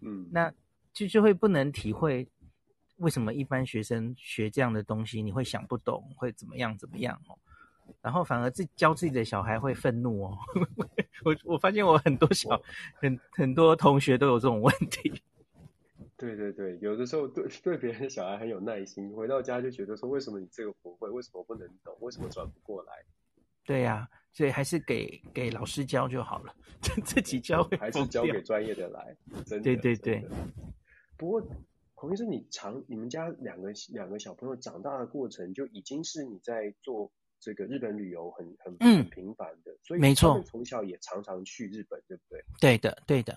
嗯，那就就会不能体会为什么一般学生学这样的东西你会想不懂，会怎么样怎么样哦。然后反而自教自己的小孩会愤怒哦。我我发现我很多小很很多同学都有这种问题。对对对，有的时候对 对别人的小孩很有耐心，回到家就觉得说，为什么你这个不会，为什么不能懂，为什么转不过来？对呀、啊，所以还是给给老师教就好了，自己教会还是交给专业的来。真 的对对对。不过孔医生，你长你们家两个两个小朋友长大的过程，就已经是你在做这个日本旅游很很很频繁的，嗯、所以他们从小也常常去日本，对不对？对的，对的。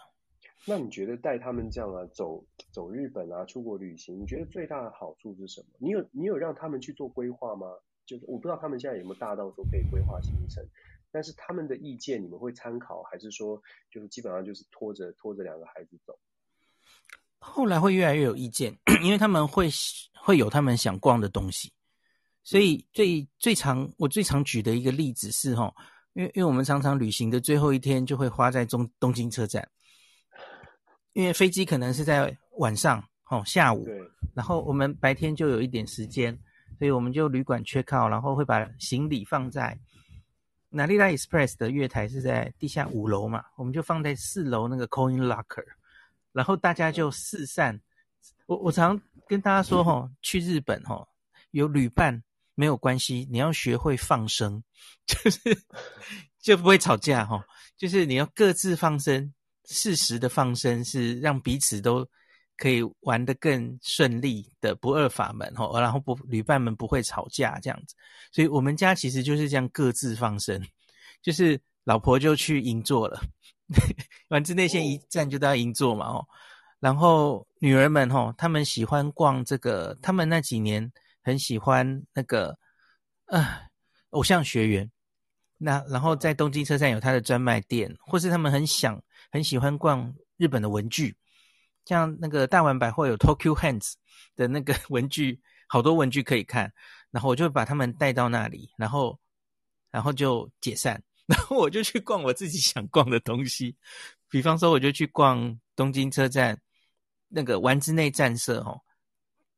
那你觉得带他们这样啊走走日本啊出国旅行，你觉得最大的好处是什么？你有你有让他们去做规划吗？就是我不知道他们现在有没有大到说可以规划行程，但是他们的意见你们会参考，还是说就是基本上就是拖着拖着两个孩子走？后来会越来越有意见，因为他们会会有他们想逛的东西，所以最最常我最常举的一个例子是哈，因为因为我们常常旅行的最后一天就会花在中东京车站。因为飞机可能是在晚上，哦，下午，然后我们白天就有一点时间，所以我们就旅馆 check out，然后会把行李放在 Narita Express 的月台是在地下五楼嘛，我们就放在四楼那个 coin locker，然后大家就四散。我我常跟大家说，哈，去日本，哈，有旅伴没有关系，你要学会放生，就是就不会吵架，哈，就是你要各自放声。适时的放生是让彼此都可以玩得更顺利的不二法门吼，然后不旅伴们不会吵架这样子，所以我们家其实就是这样各自放生，就是老婆就去银座了，丸之内线一站就到银座嘛哦，然后女儿们吼，她们喜欢逛这个，她们那几年很喜欢那个呃偶像学员，那然后在东京车站有他的专卖店，或是他们很想。很喜欢逛日本的文具，像那个大丸百货有 Tokyo Hands 的那个 文具，好多文具可以看。然后我就把他们带到那里，然后，然后就解散，然后我就去逛我自己想逛的东西。比方说，我就去逛东京车站那个丸之内站舍哦，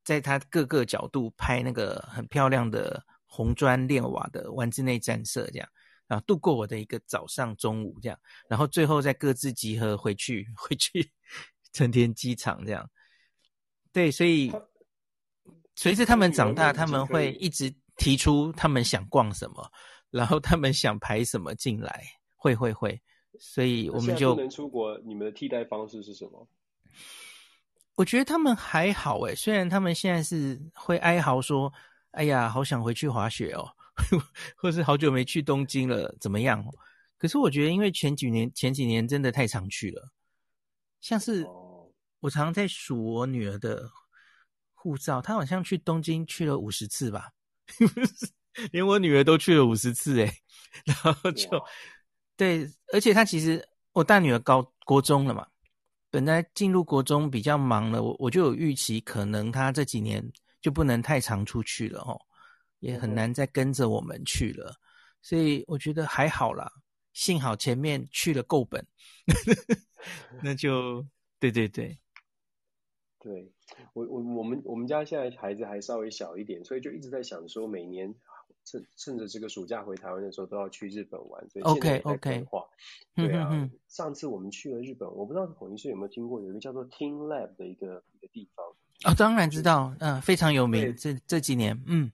在它各个角度拍那个很漂亮的红砖炼瓦的丸之内站舍这样。啊，度过我的一个早上、中午这样，然后最后再各自集合回去，回去成田机场这样。对，所以随着他们长大，他们会一直提出他们想逛什么，然后他们想排什么进来，会会会。所以我们就不能出国。你们的替代方式是什么？我觉得他们还好诶，虽然他们现在是会哀嚎说：“哎呀，好想回去滑雪哦。”或是好久没去东京了，怎么样？可是我觉得，因为前几年前几年真的太常去了，像是我常常在数我女儿的护照，她好像去东京去了五十次吧，连我女儿都去了五十次诶，然后就对，而且她其实我大女儿高国中了嘛，本来进入国中比较忙了，我我就有预期，可能她这几年就不能太常出去了哦。也很难再跟着我们去了，所以我觉得还好啦，幸好前面去了够本，那就对对对，对我我我们我们家现在孩子还稍微小一点，所以就一直在想说，每年趁趁着这个暑假回台湾的时候都要去日本玩，所以现在在规划。对啊，上次我们去了日本，我不知道孔医师有没有听过，有一个叫做 TeamLab 的一个一个地方。哦，当然知道，嗯，非常有名，这这几年，嗯。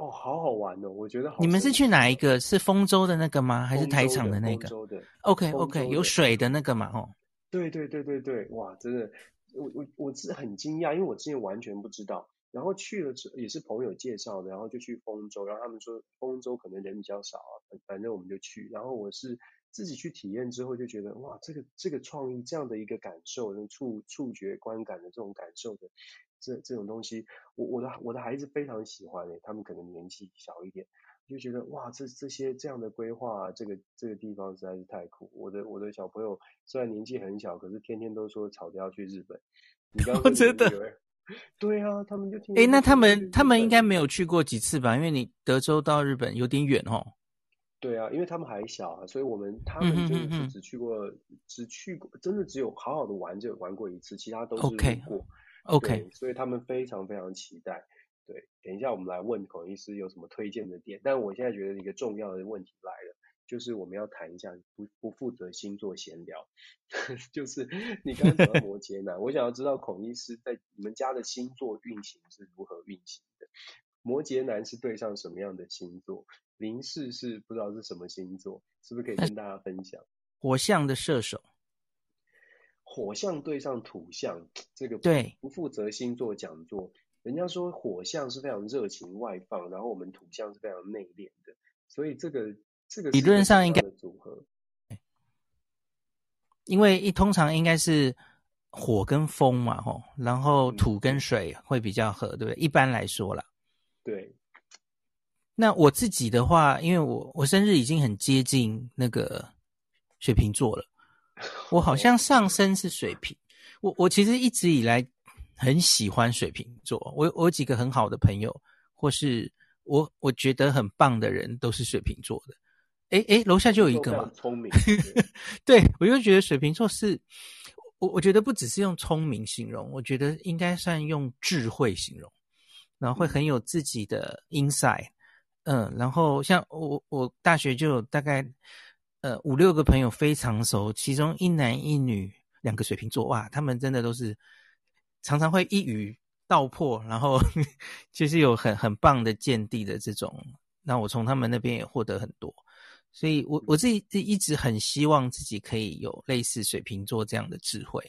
哦，好好玩哦！我觉得好。你们是去哪一个？是丰州的那个吗？还是台场的那个？丰州的。OK OK，有水的那个嘛？哦。对对对对对，哇，真的，我我我是很惊讶，因为我之前完全不知道，然后去了之也是朋友介绍的，然后就去丰州，然后他们说丰州可能人比较少啊，反正我们就去，然后我是自己去体验之后就觉得，哇，这个这个创意这样的一个感受，触触觉观感的这种感受的。这这种东西，我我的我的孩子非常喜欢诶，他们可能年纪小一点，就觉得哇，这这些这样的规划，这个这个地方实在是太酷。我的我的小朋友虽然年纪很小，可是天天都说吵着要去日本。你刚刚真的？对啊，他们就听。哎，那他们他们应该没有去过几次吧？因为你德州到日本有点远哦。对啊，因为他们还小啊，所以我们他们真的是只去过，只去过，真的只有好好的玩就玩过一次，其他都是路过。Okay. OK，所以他们非常非常期待。对，等一下我们来问孔医师有什么推荐的点。但我现在觉得一个重要的问题来了，就是我们要谈一下不不负责星座闲聊，就是你刚刚讲到摩羯男，我想要知道孔医师在你们家的星座运行是如何运行的。摩羯男是对上什么样的星座？林氏是不知道是什么星座，是不是可以跟大家分享？火象的射手。火象对上土象，这个对。不负责星座讲座，人家说火象是非常热情外放，然后我们土象是非常内敛的，所以这个这个理论上应该组合，因为一通常应该是火跟风嘛，吼，然后土跟水会比较合，对不对？一般来说啦，对。那我自己的话，因为我我生日已经很接近那个水瓶座了，我好像上升是水瓶。我我其实一直以来很喜欢水瓶座，我我有几个很好的朋友，或是我我觉得很棒的人，都是水瓶座的。诶诶，楼下就有一个嘛，聪明。对，我就觉得水瓶座是，我我觉得不只是用聪明形容，我觉得应该算用智慧形容，然后会很有自己的 insight。嗯，然后像我，我大学就大概呃五六个朋友非常熟，其中一男一女，两个水瓶座，哇，他们真的都是常常会一语道破，然后 就是有很很棒的见地的这种。那我从他们那边也获得很多，所以我我自己一直很希望自己可以有类似水瓶座这样的智慧。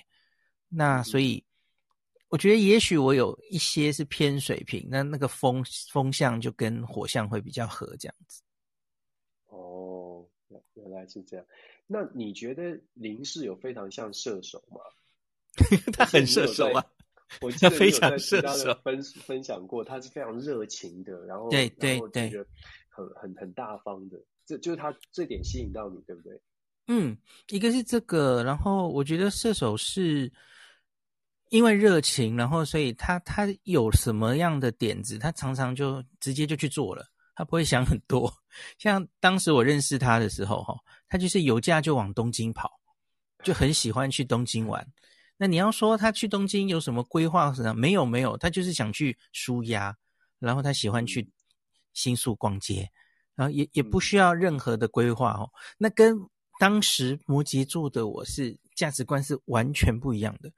那所以。我觉得也许我有一些是偏水瓶，那那个风风向就跟火象会比较合这样子。哦，原来是这样。那你觉得林氏有非常像射手吗？他很射手啊，我记得非常射手。分分享过，他是非常热情的，然后对对对，很很很大方的，这就是他这点吸引到你，对不对？嗯，一个是这个，然后我觉得射手是。因为热情，然后所以他他有什么样的点子，他常常就直接就去做了，他不会想很多。像当时我认识他的时候，哈，他就是有假就往东京跑，就很喜欢去东京玩。那你要说他去东京有什么规划什么？没有没有，他就是想去舒压，然后他喜欢去新宿逛街，然后也也不需要任何的规划哦。那跟当时摩羯座的我是价值观是完全不一样的。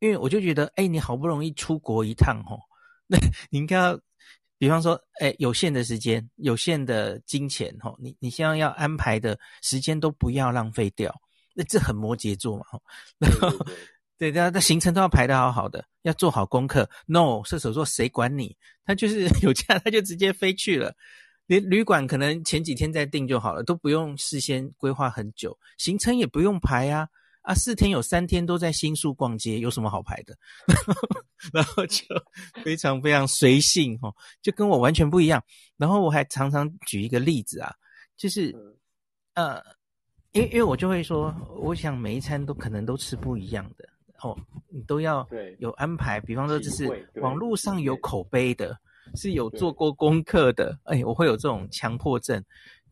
因为我就觉得，哎，你好不容易出国一趟，哦，那你应该要，比方说，哎，有限的时间，有限的金钱，吼，你你现在要安排的时间都不要浪费掉，那这很摩羯座嘛，吼，然后，对，大家的行程都要排得好好的，要做好功课。No，射手座谁管你？他就是 有假，他就直接飞去了，连旅馆可能前几天再订就好了，都不用事先规划很久，行程也不用排啊。啊，四天有三天都在新宿逛街，有什么好排的？然后就非常非常随性哦，就跟我完全不一样。然后我还常常举一个例子啊，就是呃，因为因为我就会说，我想每一餐都可能都吃不一样的哦，你都要有安排。比方说，就是网络上有口碑的，是有做过功课的。哎，我会有这种强迫症。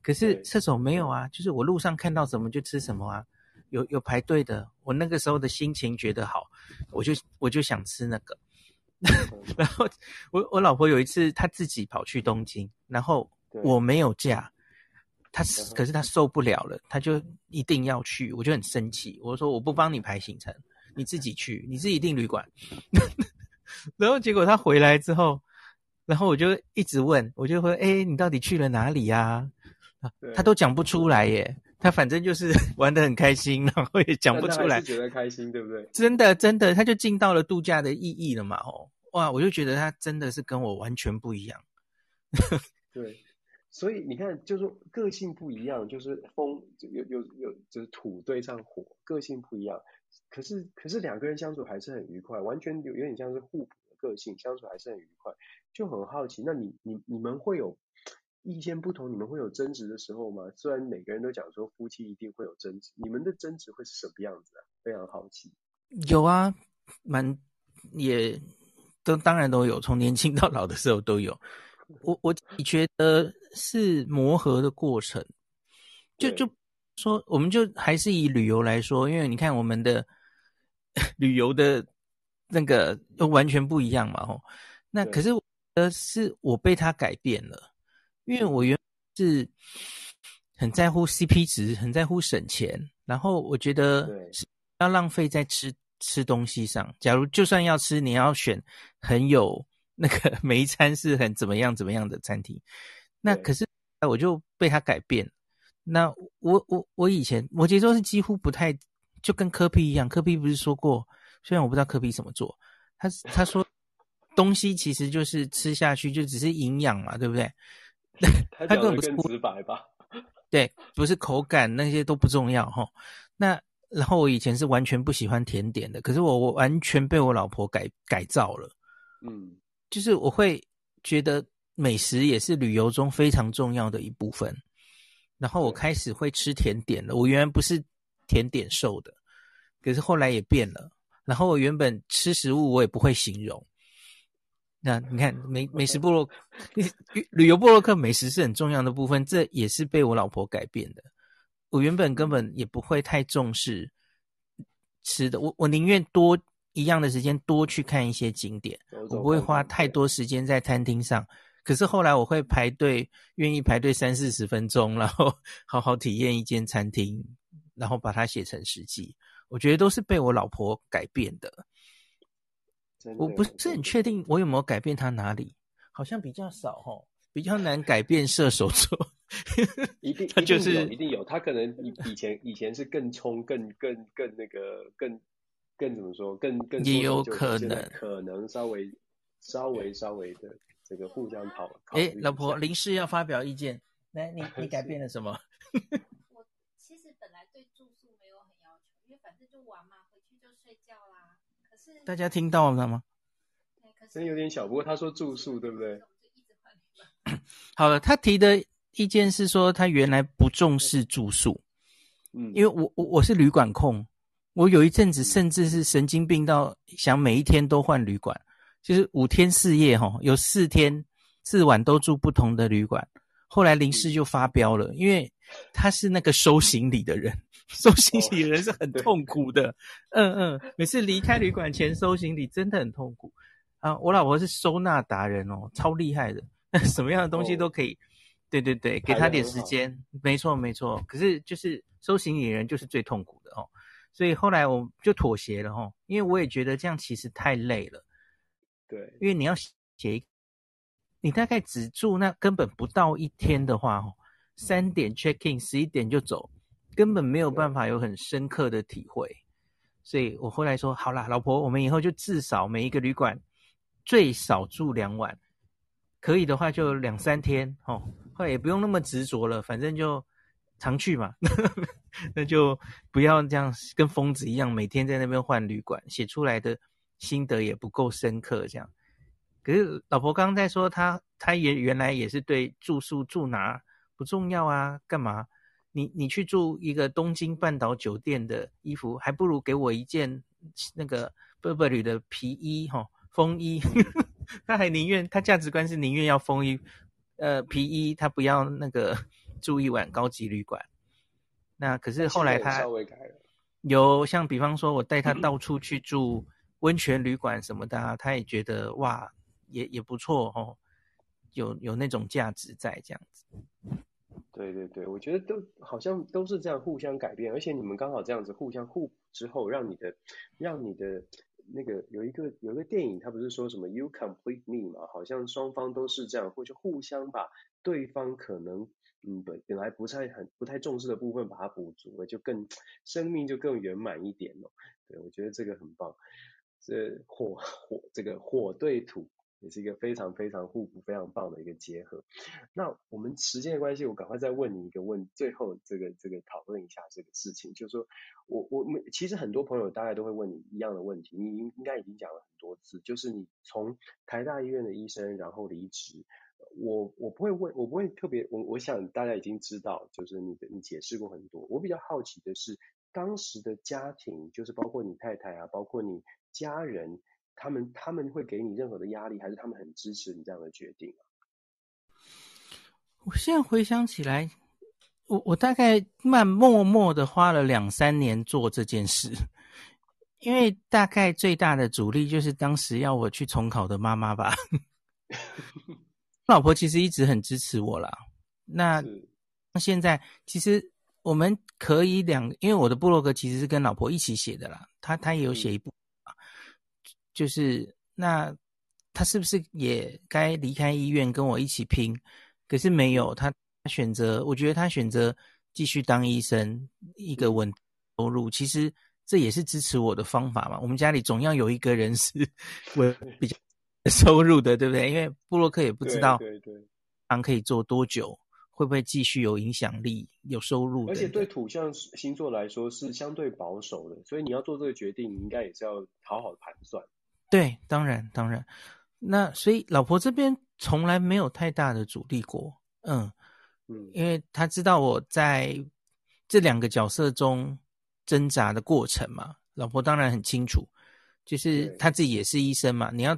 可是射手没有啊，就是我路上看到什么就吃什么啊。有有排队的，我那个时候的心情觉得好，我就我就想吃那个。然后我我老婆有一次她自己跑去东京，然后我没有假，她可是她受不了了，她就一定要去，我就很生气，我说我不帮你排行程，你自己去，你自己订旅馆。然后结果她回来之后，然后我就一直问，我就说，哎，你到底去了哪里呀？她都讲不出来耶。他反正就是 玩的很开心，然后也讲不出来，觉得开心，对不对？真的，真的，他就尽到了度假的意义了嘛！哦，哇，我就觉得他真的是跟我完全不一样。对，所以你看，就是说个性不一样，就是风有有有，就是土对上火，个性不一样。可是可是两个人相处还是很愉快，完全有有点像是互补的个性，相处还是很愉快。就很好奇，那你你你们会有？意见不同，你们会有争执的时候吗？虽然每个人都讲说夫妻一定会有争执，你们的争执会是什么样子啊？非常好奇。有啊，蛮也都当然都有，从年轻到老的时候都有。我我觉得是磨合的过程，就就说我们就还是以旅游来说，因为你看我们的 旅游的那个都完全不一样嘛，吼。那可是呃是我被他改变了。因为我原本是很在乎 CP 值，很在乎省钱，然后我觉得是要浪费在吃吃东西上。假如就算要吃，你要选很有那个每一餐是很怎么样怎么样的餐厅。那可是我就被他改变。那我我我以前摩羯座是几乎不太就跟科比一样，科比不是说过，虽然我不知道科比怎么做，他他说东西其实就是吃下去就只是营养嘛，对不对？他讲的更直白吧？对，不是口感那些都不重要哈。那然后我以前是完全不喜欢甜点的，可是我我完全被我老婆改改造了。嗯，就是我会觉得美食也是旅游中非常重要的一部分。然后我开始会吃甜点了。我原来不是甜点瘦的，可是后来也变了。然后我原本吃食物我也不会形容。那你看美美食部落，旅游部落客美食是很重要的部分，这也是被我老婆改变的。我原本根本也不会太重视吃的，我我宁愿多一样的时间多去看一些景点，我不会花太多时间在餐厅上。可是后来我会排队，愿意排队三四十分钟，然后 好好体验一间餐厅，然后把它写成食记。我觉得都是被我老婆改变的。我不是很确定我有没有改变他哪里，好像比较少哦，比较难改变射手座。一定他就是一定有，他可能以以前以前是更冲、更更更那个、更更怎么说、更更也有可能可能稍微稍微稍微的这个互相讨。哎，老婆临时要发表意见，来，你你改变了什么？我其实本来对住宿没有很要求，因为反正就玩嘛，回去就睡觉啦。大家听到了吗？声音有点小，不过他说住宿对不对？好了，他提的意见是说他原来不重视住宿，嗯，因为我我我是旅馆控，我有一阵子甚至是神经病到想每一天都换旅馆，就是五天四夜哈，有四天四晚都住不同的旅馆。后来林氏就发飙了，因为他是那个收行李的人。收行李的人是很 痛苦的，哦、嗯嗯，每次离开旅馆前收行李真的很痛苦啊！我老婆是收纳达人哦，超厉害的，什么样的东西都可以，哦、对对对，给他点时间，没错没错。可是就是收行李的人就是最痛苦的哦，所以后来我就妥协了哦，因为我也觉得这样其实太累了，对，因为你要写，你大概只住那根本不到一天的话哦，三点 check in，十一点就走。根本没有办法有很深刻的体会，所以我后来说好啦，老婆，我们以后就至少每一个旅馆最少住两晚，可以的话就两三天哦，后来也不用那么执着了，反正就常去嘛，那就不要这样跟疯子一样每天在那边换旅馆，写出来的心得也不够深刻，这样。可是老婆刚刚在说，她她也原来也是对住宿住哪不重要啊，干嘛？你你去住一个东京半岛酒店的衣服，还不如给我一件那个 Burberry 的皮衣哈，风衣。他还宁愿，他价值观是宁愿要风衣，呃，皮衣，他不要那个 住一晚高级旅馆。那可是后来他有像比方说，我带他到处去住温泉旅馆什么的，啊，他也觉得哇，也也不错哦，有有那种价值在这样子。对对对，我觉得都好像都是这样互相改变，而且你们刚好这样子互相互之后，让你的让你的那个有一个有一个电影，他不是说什么 You complete me 嘛？好像双方都是这样，或者互相把对方可能嗯本本来不太很不太重视的部分把它补足了，就更生命就更圆满一点了。对，我觉得这个很棒，这火火这个火对土。也是一个非常非常互补、非常棒的一个结合。那我们时间的关系，我赶快再问你一个问，最后这个这个讨论一下这个事情，就是说我我们其实很多朋友大概都会问你一样的问题，你应应该已经讲了很多次，就是你从台大医院的医生然后离职，我我不会问，我不会特别，我我想大家已经知道，就是你的你解释过很多。我比较好奇的是当时的家庭，就是包括你太太啊，包括你家人。他们他们会给你任何的压力，还是他们很支持你这样的决定啊？我现在回想起来，我我大概慢默默的花了两三年做这件事，因为大概最大的阻力就是当时要我去重考的妈妈吧。老婆其实一直很支持我啦。那那现在其实我们可以两，因为我的部落格其实是跟老婆一起写的啦，她她也有写一部。就是那他是不是也该离开医院跟我一起拼？可是没有，他选择，我觉得他选择继续当医生，一个稳收入。其实这也是支持我的方法嘛。我们家里总要有一个人是 稳比较收入的，对不对？因为布洛克也不知道对对对，可以做多久，会不会继续有影响力、有收入。而且对土象星座来说是相对保守的，所以你要做这个决定，你应该也是要好好的盘算。对，当然当然。那所以老婆这边从来没有太大的阻力过，嗯嗯，因为他知道我在这两个角色中挣扎的过程嘛，老婆当然很清楚，就是他自己也是医生嘛，你要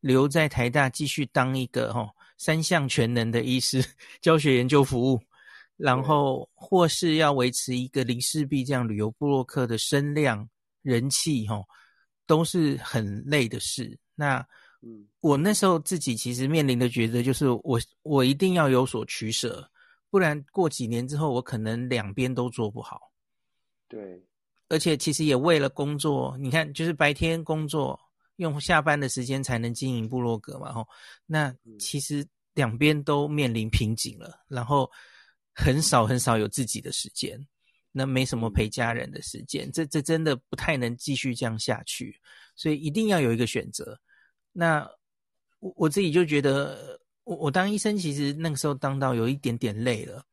留在台大继续当一个齁三项全能的医师，教学研究服务，然后或是要维持一个林氏璧这样旅游部落客的声量人气齁，都是很累的事。那嗯，我那时候自己其实面临的抉择就是我，我我一定要有所取舍，不然过几年之后，我可能两边都做不好。对，而且其实也为了工作，你看，就是白天工作，用下班的时间才能经营部落格嘛，吼，那其实两边都面临瓶颈了，然后很少很少有自己的时间，那没什么陪家人的时间，这这真的不太能继续这样下去，所以一定要有一个选择。那我我自己就觉得，我我当医生其实那个时候当到有一点点累了。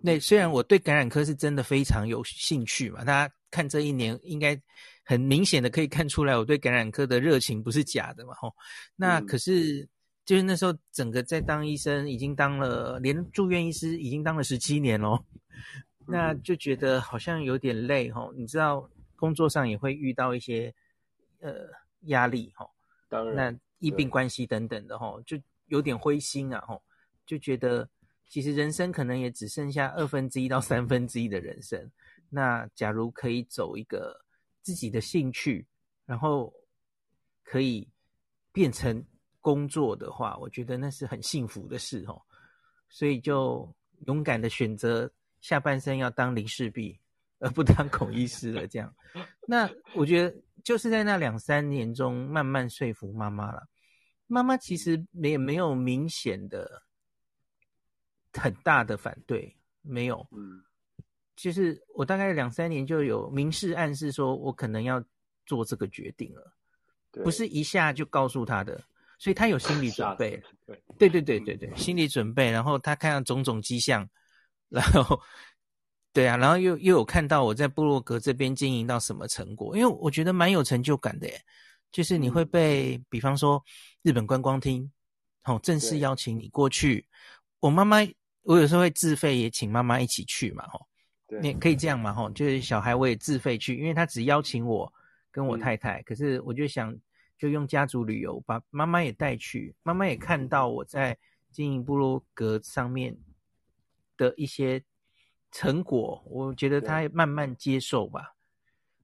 那虽然我对感染科是真的非常有兴趣嘛，大家看这一年应该很明显的可以看出来，我对感染科的热情不是假的嘛。吼，那可是就是那时候整个在当医生，已经当了连住院医师已经当了十七年咯，那就觉得好像有点累吼。你知道工作上也会遇到一些呃压力吼。当然，那医病关系等等的哦，就有点灰心啊齁，就觉得其实人生可能也只剩下二分之一到三分之一的人生。那假如可以走一个自己的兴趣，然后可以变成工作的话，我觉得那是很幸福的事哦。所以就勇敢的选择下半生要当林氏璧，而不当孔医师了。这样，那我觉得。就是在那两三年中，慢慢说服妈妈了。妈妈其实也没有明显的很大的反对，没有。嗯，就是我大概两三年就有明示暗示，说我可能要做这个决定了，不是一下就告诉他的，所以他有心理准备。对对对对对，心理准备。然后他看到种种迹象，然后。对啊，然后又又有看到我在部落格这边经营到什么成果，因为我觉得蛮有成就感的耶，就是你会被，嗯、比方说日本观光厅，好、哦、正式邀请你过去，我妈妈，我有时候会自费也请妈妈一起去嘛，吼、哦，你可以这样嘛，吼，就是小孩我也自费去，因为他只邀请我跟我太太，嗯、可是我就想就用家族旅游把妈妈也带去，妈妈也看到我在经营部落格上面的一些。成果，我觉得他慢慢接受吧。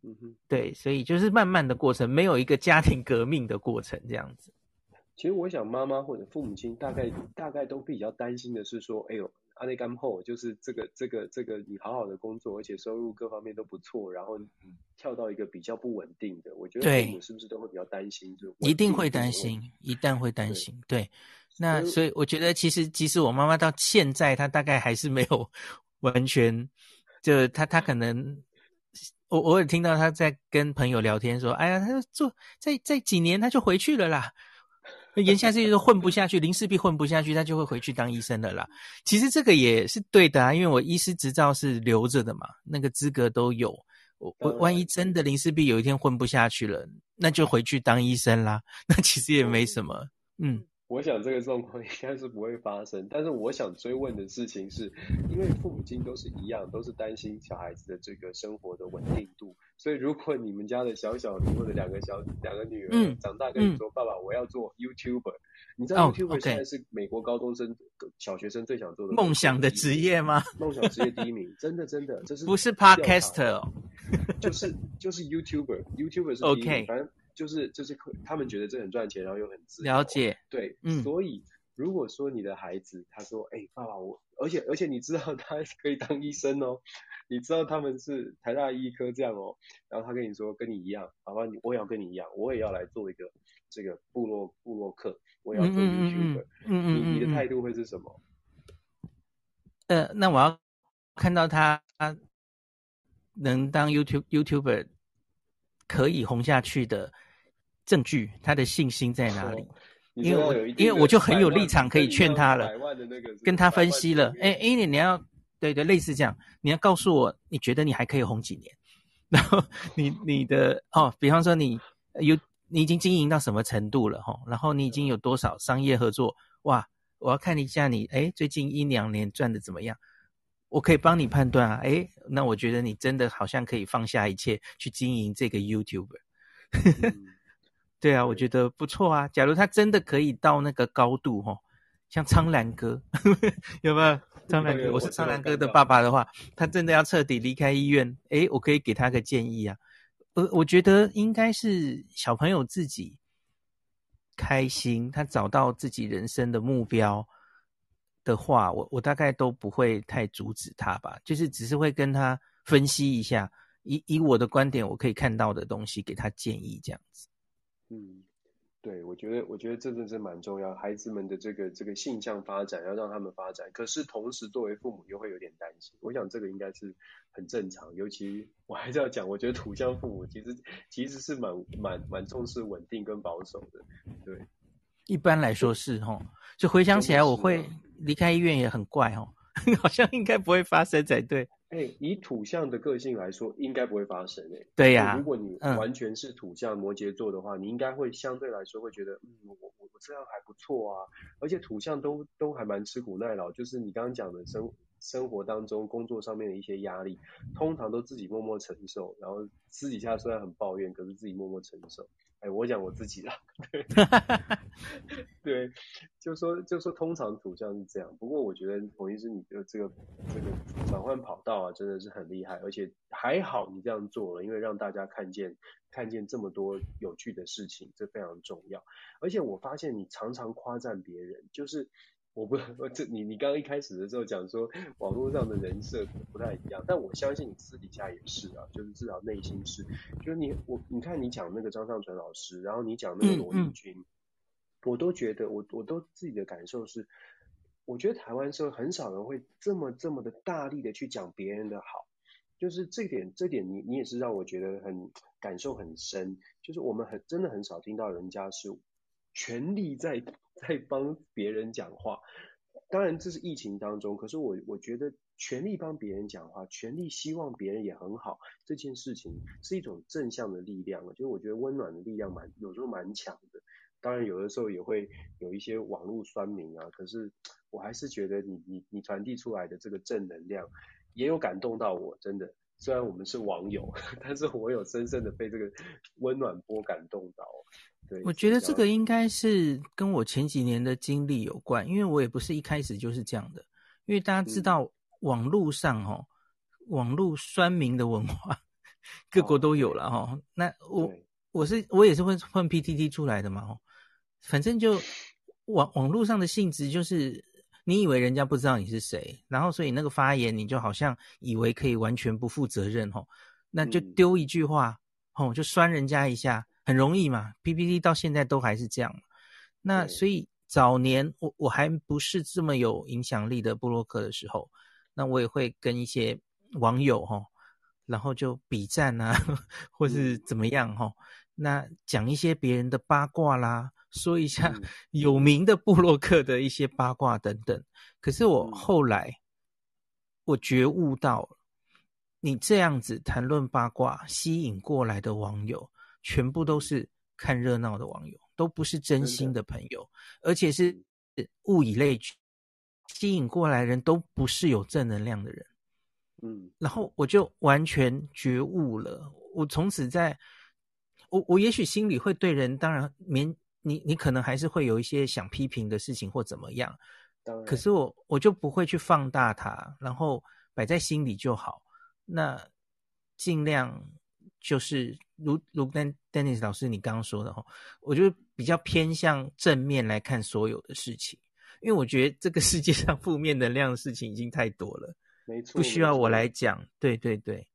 嗯哼，对，所以就是慢慢的过程，没有一个家庭革命的过程这样子。其实我想，妈妈或者父母亲大概大概都比较担心的是说，哎呦，阿内干后就是这个这个这个，你好好的工作，而且收入各方面都不错，然后跳到一个比较不稳定的，我觉得父母是不是都会比较担心？就一定会担心，一旦会担心。对，对，那所以我觉得，其实即使我妈妈到现在，她大概还是没有。完全，就她她可能，我偶尔听到她在跟朋友聊天说，哎呀，他做在在几年她就回去了啦，言下之意说混不下去，林氏璧混不下去，他就会回去当医生的啦。其实这个也是对的啊，因为我医师执照是留着的嘛，那个资格都有。我我万一真的林氏璧有一天混不下去了，那就回去当医生啦，那其实也没什么，嗯。我想这个状况 应该是不会发生，但是我想追问的事情是，因为父母亲都是一样，都是担心小孩子的这个生活的稳定度，所以如果你们家的小小或者两个小两个女儿、嗯、长大跟你说、嗯、爸爸我要做 YouTuber，你知道 YouTuber 现在是美国高中生、oh. 小学生最想做的梦想的职业吗？梦想职业第一名，真的真的，这是不是 Podcaster？哦、就是就是 YouTuber，YouTuber 是第一名，okay. 反正。就是就是他们觉得这很赚钱，然后又很自由。了解，对，嗯，所以如果说你的孩子他说，哎、欸，爸爸我，而且而且你知道他可以当医生哦，你知道他们是台大医科这样哦，然后他跟你说跟你一样，爸爸你我也要跟你一样，我也要来做一个这个部落部落客，我也要做 YouTuber，嗯嗯，嗯，你你的态度会是什么？呃，那我要看到他能当 YouTube YouTuber。可以红下去的证据，他的信心在哪里？因为我因为我就很有立场可以劝他了，跟他分析了。哎，因为你要对对类似这样，你要告诉我你觉得你还可以红几年，然后你你的哦，比方说你有你已经经营到什么程度了哈、哦，然后你已经有多少商业合作哇？我要看一下你哎最近一两年赚的怎么样，我可以帮你判断啊。哎，那我觉得你真的好像可以放下一切去经营这个 YouTuber。嗯对啊，我觉得不错啊。假如他真的可以到那个高度，吼，像苍兰哥，有没有？苍兰哥，我是苍兰哥的爸爸的话，他真的要彻底离开医院，诶，我可以给他个建议啊。呃，我觉得应该是小朋友自己开心，他找到自己人生的目标的话，我我大概都不会太阻止他吧，就是只是会跟他分析一下，以以我的观点，我可以看到的东西，给他建议这样子。嗯，对，我觉得，我觉得这真的是蛮重要。孩子们的这个这个性向发展，要让他们发展。可是同时，作为父母又会有点担心。我想这个应该是很正常。尤其我还是要讲，我觉得土象父母其实其实是蛮蛮蛮重视稳定跟保守的。对，一般来说是哈。就回想起来，我会离开医院也很怪齁，好像应该不会发生才对。哎、欸，以土象的个性来说，应该不会发生哎、欸。对呀、啊，如果你完全是土象摩羯座的话，嗯、你应该会相对来说会觉得，嗯，我我我这样还不错啊。而且土象都都还蛮吃苦耐劳，就是你刚刚讲的生生活当中、工作上面的一些压力，通常都自己默默承受，然后私底下虽然很抱怨，可是自己默默承受。哎，我讲我自己啦，对，对，就说就说通常图像是这样，不过我觉得洪医师你的这个这个转换跑道啊，真的是很厉害，而且还好你这样做了，因为让大家看见看见这么多有趣的事情，这非常重要。而且我发现你常常夸赞别人，就是。我不，我这你你刚刚一开始的时候讲说网络上的人设不太一样，但我相信你私底下也是啊，就是至少内心是，就是你我你看你讲那个张尚淳老师，然后你讲那个罗丽君，嗯。嗯、我都觉得我我都自己的感受是，我觉得台湾社会很少人会这么这么的大力的去讲别人的好，就是这点这点你你也是让我觉得很感受很深，就是我们很真的很少听到人家是全力在。在帮别人讲话，当然这是疫情当中，可是我我觉得全力帮别人讲话，全力希望别人也很好，这件事情是一种正向的力量，就是我觉得温暖的力量蛮有时候蛮强的。当然有的时候也会有一些网络酸民啊，可是我还是觉得你你你传递出来的这个正能量也有感动到我，真的。虽然我们是网友，但是我有深深的被这个温暖波感动到。对，我觉得这个应该是跟我前几年的经历有关，因为我也不是一开始就是这样的。因为大家知道，网络上哦，嗯、网络酸民的文化，各国都有了哈、哦。那我我是我也是混混 PTT 出来的嘛，哦，反正就网网络上的性质就是。你以为人家不知道你是谁，然后所以那个发言你就好像以为可以完全不负责任吼，那就丢一句话哦，就酸人家一下，很容易嘛。PPT 到现在都还是这样，那所以早年我我还不是这么有影响力的布洛克的时候，那我也会跟一些网友哦，然后就比战啊，或是怎么样哦，那讲一些别人的八卦啦。说一下 有名的布洛克的一些八卦等等，可是我后来我觉悟到，你这样子谈论八卦吸引过来的网友，全部都是看热闹的网友，都不是真心的朋友，而且是物以类聚，吸引过来人都不是有正能量的人。嗯，然后我就完全觉悟了，我从此在，我我也许心里会对人当然免。你你可能还是会有一些想批评的事情或怎么样，可是我我就不会去放大它，然后摆在心里就好。那尽量就是如如丹 Dennis 老师你刚刚说的哈，我就比较偏向正面来看所有的事情，因为我觉得这个世界上负面能量的事情已经太多了，没错，不需要我来讲。对对对，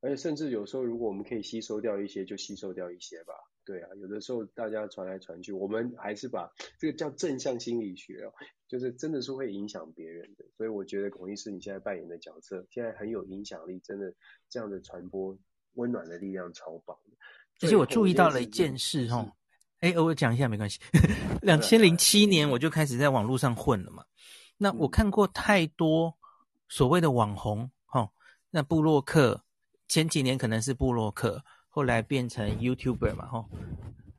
而且甚至有时候如果我们可以吸收掉一些，就吸收掉一些吧。对啊，有的时候大家传来传去，我们还是把这个叫正向心理学哦，就是真的是会影响别人的。所以我觉得孔医师你现在扮演的角色，现在很有影响力，真的这样的传播温暖的力量超棒。而且我注意到了一件事哦，哎，我讲一下没关系。两千零七年我就开始在网络上混了嘛，那我看过太多所谓的网红哈，那布洛克前几年可能是布洛克，后来变成 YouTuber 嘛哈，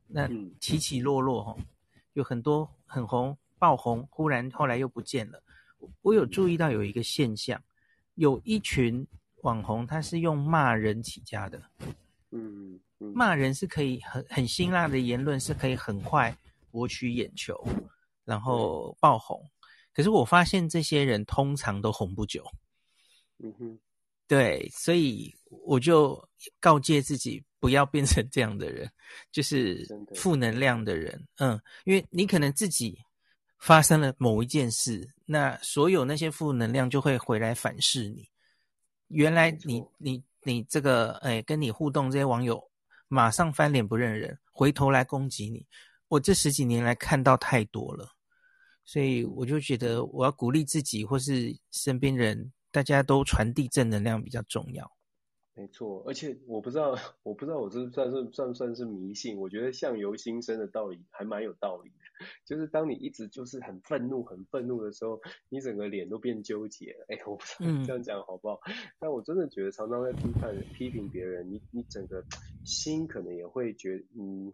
那起起落落哈，有很多很红爆红，忽然后来又不见了。我有注意到有一个现象，有一群网红他是用骂人起家的，嗯，骂人是可以很很辛辣的言论是可以很快博取眼球，然后爆红。可是我发现这些人通常都红不久，嗯哼，对，所以我就告诫自己不要变成这样的人，就是负能量的人，嗯，因为你可能自己。发生了某一件事，那所有那些负能量就会回来反噬你。原来你你你这个哎，跟你互动这些网友马上翻脸不认人，回头来攻击你。我这十几年来看到太多了，所以我就觉得我要鼓励自己或是身边人，大家都传递正能量比较重要。没错，而且我不知道，我不知道我这算是算不算是迷信？我觉得相由心生的道理还蛮有道理的。就是当你一直就是很愤怒、很愤怒的时候，你整个脸都变纠结了。哎，我不知道这样讲好不好？嗯、但我真的觉得常常在批判、批评别人，你你整个心可能也会觉嗯。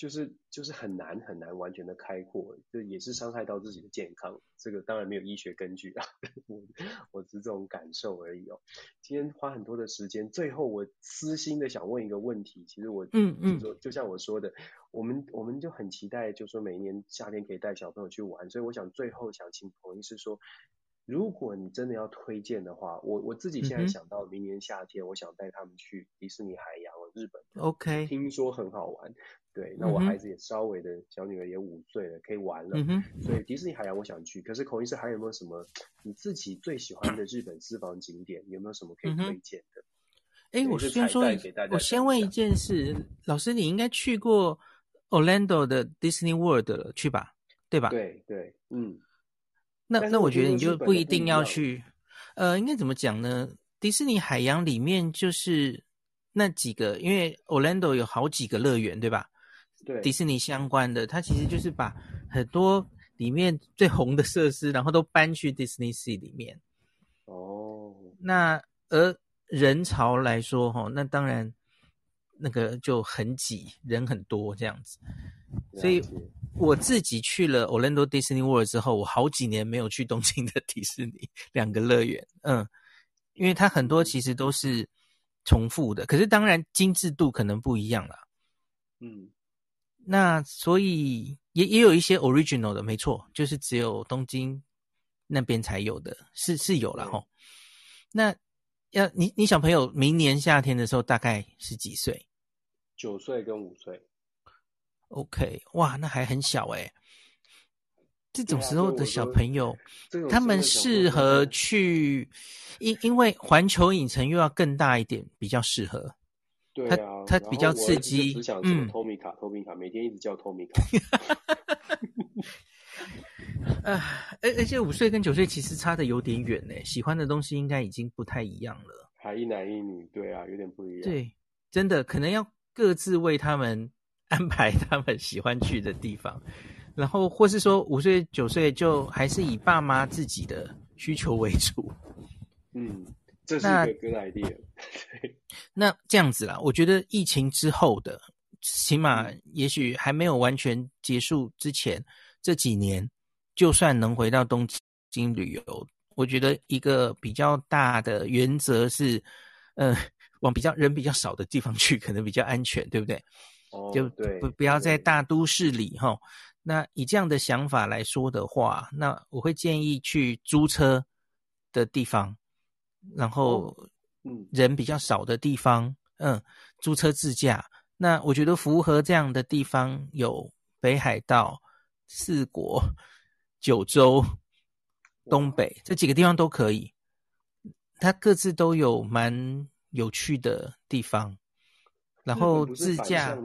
就是就是很难很难完全的开阔，这也是伤害到自己的健康。这个当然没有医学根据啊，我我只是这种感受而已哦。今天花很多的时间，最后我私心的想问一个问题，其实我嗯嗯，就说就像我说的，我们我们就很期待，就说每一年夏天可以带小朋友去玩，所以我想最后想请彭医师说，如果你真的要推荐的话，我我自己现在想到明年夏天，我想带他们去迪士尼海洋，日本，OK，听说很好玩。对，那我孩子也稍微的小女儿也五岁了，可以玩了。嗯哼。所以迪士尼海洋我想去，可是孔医师还有没有什么你自己最喜欢的日本私房景点？有没有什么可以推荐的？哎、嗯，我先说，我先问一件事，老师你应该去过 Orlando 的 Disney World 了，去吧？对吧？对对，嗯。那那我觉得你就不一定要去，呃，应该怎么讲呢？迪士尼海洋里面就是那几个，因为 Orlando 有好几个乐园，对吧？对迪士尼相关的，它其实就是把很多里面最红的设施，然后都搬去 Disney Sea 里面。哦，那而人潮来说，哈，那当然那个就很挤，人很多这样子。所以我自己去了 Orlando Disney World 之后，我好几年没有去东京的迪士尼两个乐园。嗯，因为它很多其实都是重复的，可是当然精致度可能不一样了。嗯。那所以也也有一些 original 的，没错，就是只有东京那边才有的，是是有了吼。那要你你小朋友明年夏天的时候大概是几岁？九岁跟五岁。OK，哇，那还很小诶。这种时候的小朋友，他们适合去，因因为环球影城又要更大一点，比较适合。对啊，它比较刺激。只想什么托米卡，托米卡，每天一直叫托米卡。啊，而而且五岁跟九岁其实差的有点远呢，喜欢的东西应该已经不太一样了。还一男一女，对啊，有点不一样。对，真的可能要各自为他们 安排他们喜欢去的地方，然后或是说五岁九岁就还是以爸妈自己的需求为主。嗯。这是一个 good idea。那这样子啦，我觉得疫情之后的，起码也许还没有完全结束之前，这几年，就算能回到东京旅游，我觉得一个比较大的原则是，呃，往比较人比较少的地方去，可能比较安全，对不对？哦，就不对，不要在大都市里哈。那以这样的想法来说的话，那我会建议去租车的地方。然后，嗯，人比较少的地方，嗯，租车自驾。那我觉得符合这样的地方有北海道、四国、九州、东北这几个地方都可以。它各自都有蛮有趣的地方。然后自驾，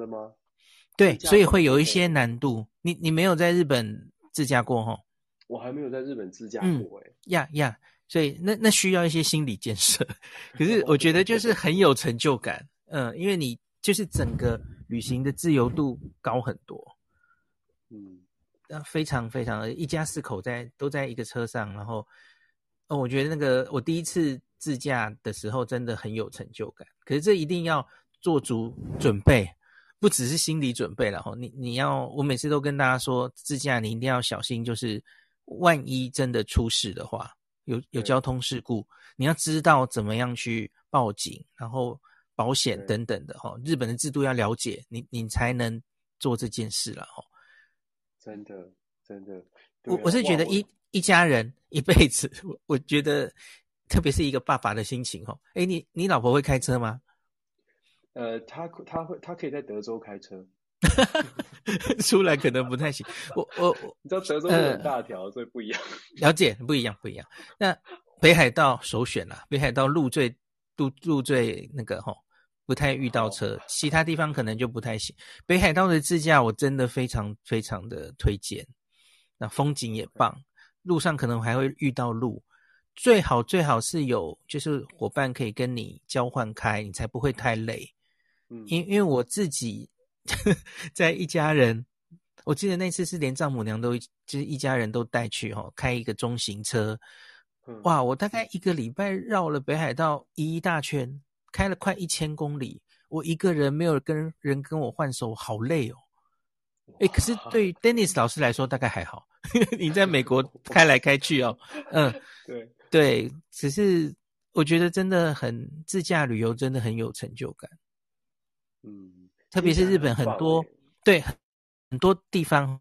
对，所以会有一些难度。你你没有在日本自驾过哈？我还没有在日本自驾过哎。呀呀。所以那那需要一些心理建设，可是 我觉得就是很有成就感，嗯，因为你就是整个旅行的自由度高很多。嗯，那非常非常的一家四口在都在一个车上，然后，哦，我觉得那个我第一次自驾的时候真的很有成就感。可是这一定要做足准备，不只是心理准备了哈。你你要，我每次都跟大家说，自驾你一定要小心，就是万一真的出事的话，有有交通事故，你要知道怎么样去报警，然后。保险等等的哈，日本的制度要了解，你你才能做这件事了哈。真的，真的，我我是觉得一一家人一辈子，我我觉得特别是一个爸爸的心情哈。哎，你你老婆会开车吗？呃，他他会，他可以在德州开车，出来可能不太行。我我你知道德州很大条，呃，所以不一样。了解，不一样，不一样。那北海道首选啦，北海道路最路路最那个吼。不太遇到车，其他地方可能就不太行。北海道的自驾我真的非常非常的推荐，那风景也棒，路上可能还会遇到路，最好最好是有就是伙伴可以跟你交换开，你才不会太累。嗯，因因为我自己 在一家人，我记得那次是连丈母娘都就是一家人都带去哈，开一个中型车，哇，我大概一个礼拜绕了北海道一大圈。开了快一千公里，我一个人没有跟人跟我换手，好累哦。哎，可是对于 Dennis 老师来说，大概还好。你在美国开来开去哦，嗯，对对，只是我觉得真的很自驾旅游，真的很有成就感。嗯，特别是日本很多对很多地方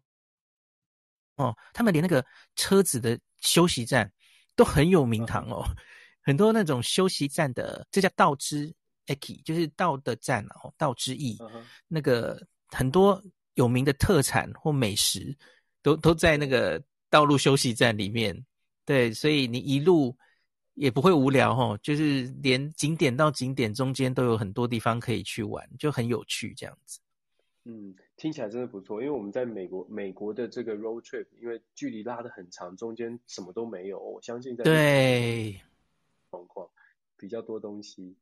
哦，他们连那个车子的休息站都很有名堂哦。很多那种休息站的，这叫道之 eki，，就是道的站哦，道之驿。Uh -huh. 那个很多有名的特产或美食，都都在那个道路休息站里面。对，所以你一路也不会无聊哦，就是连景点到景点中间都有很多地方可以去玩，就很有趣这样子。嗯，听起来真的不错。因为我们在美国，美国的这个 road trip，因为距离拉得很长，中间什么都没有。我相信在对。状况比较多东西，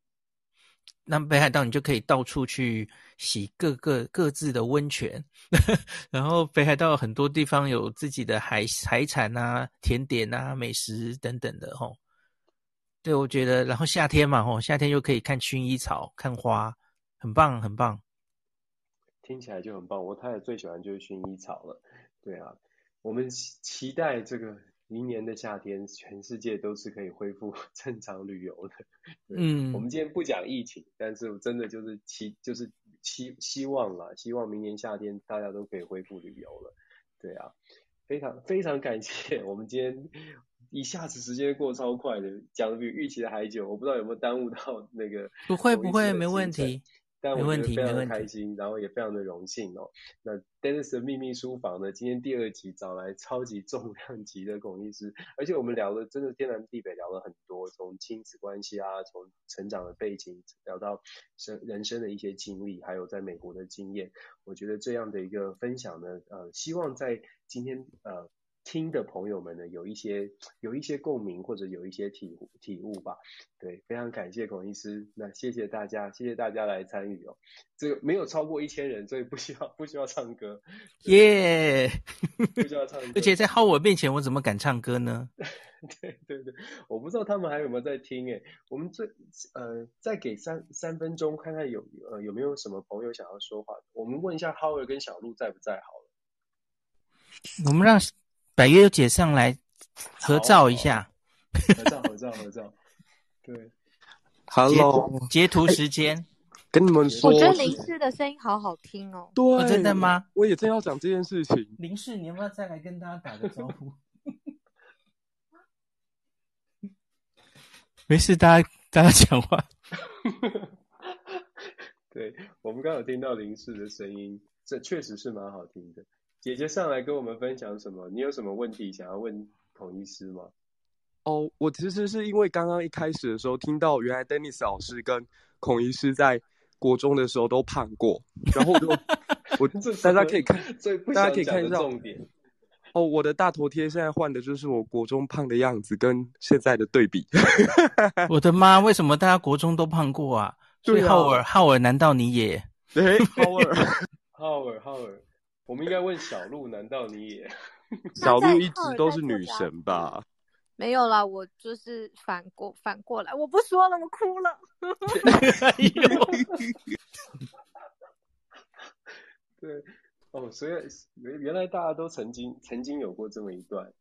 那北海道你就可以到处去洗各个各自的温泉，然后北海道很多地方有自己的海海产啊、甜点啊、美食等等的吼。对，我觉得，然后夏天嘛吼，夏天又可以看薰衣草、看花，很棒很棒。听起来就很棒，我太太最喜欢就是薰衣草了。对啊，我们期待这个。明年的夏天，全世界都是可以恢复 正常旅游的。嗯，我们今天不讲疫情，但是真的就是期，就是希希望啦，希望明年夏天大家都可以恢复旅游了。对啊，非常非常感谢，我们今天一下子时间过超快的，讲的比预期的还久，我不知道有没有耽误到那个。不会不会，没问题。但我觉得非常的开心，然后也非常的荣幸哦。那 Dennis 的秘密书房呢，今天第二集找来超级重量级的孔医师，而且我们聊的真的天南地北，聊了很多，从亲子关系啊，从成长的背景聊到生人生的一些经历，还有在美国的经验。我觉得这样的一个分享呢，呃，希望在今天呃。听的朋友们呢，有一些有一些共鸣，或者有一些体体悟吧。对，非常感谢孔医师，那谢谢大家，谢谢大家来参与哦。这个没有超过一千人，所以不需要不需要唱歌。耶，yeah! 不需要唱歌。而且在浩我面前，我怎么敢唱歌呢？对对对，我不知道他们还有没有在听诶。我们最呃再给三三分钟，看看有呃有没有什么朋友想要说话。我们问一下浩尔跟小鹿在不在好了。我们让。百岳姐上来合照一下，合照合照合照，对，Hello，截图时间，欸，跟你们说，我觉得林氏的声音好好听哦。对，哦，真的吗？我也正要讲这件事情。林氏，你要不要再来跟大家打个招呼？没事，大家大家讲话。对，我们刚刚有听到林氏的声音，这确实是蛮好听的。姐姐上来跟我们分享什么？你有什么问题想要问孔医师吗？哦，我其实是因为刚刚一开始的时候听到，原来 Dennis 老师跟孔医师在国中的时候都胖过，然后我就 我大家可以看，大家可以看一下重点。哦，我的大头贴现在换的就是我国中胖的样子跟现在的对比。我的妈，为什么大家国中都胖过啊？所以浩尔，浩尔，难道你也？对，Howard，Howard，Howard，我们应该问小鹿，难道你也？小鹿一直都是女神吧？没有啦，我就是反过反过来，我不说了，我哭了。对，哦，所以原原来大家都曾经曾经有过这么一段。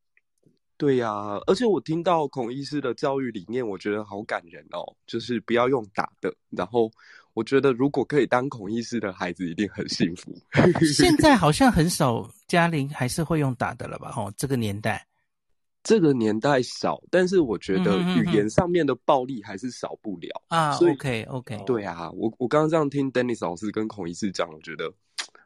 对呀、啊，而且我听到孔医师的教育理念，我觉得好感人哦，就是不要用打的。然后我觉得，如果可以当孔医师的孩子，一定很幸福。现在好像很少家庭还是会用打的了吧？哦，这个年代，这个年代少，但是我觉得语言上面的暴力还是少不了啊。OK OK，对啊，我我刚刚这样听 Dennis 老师跟孔医师讲，我觉得。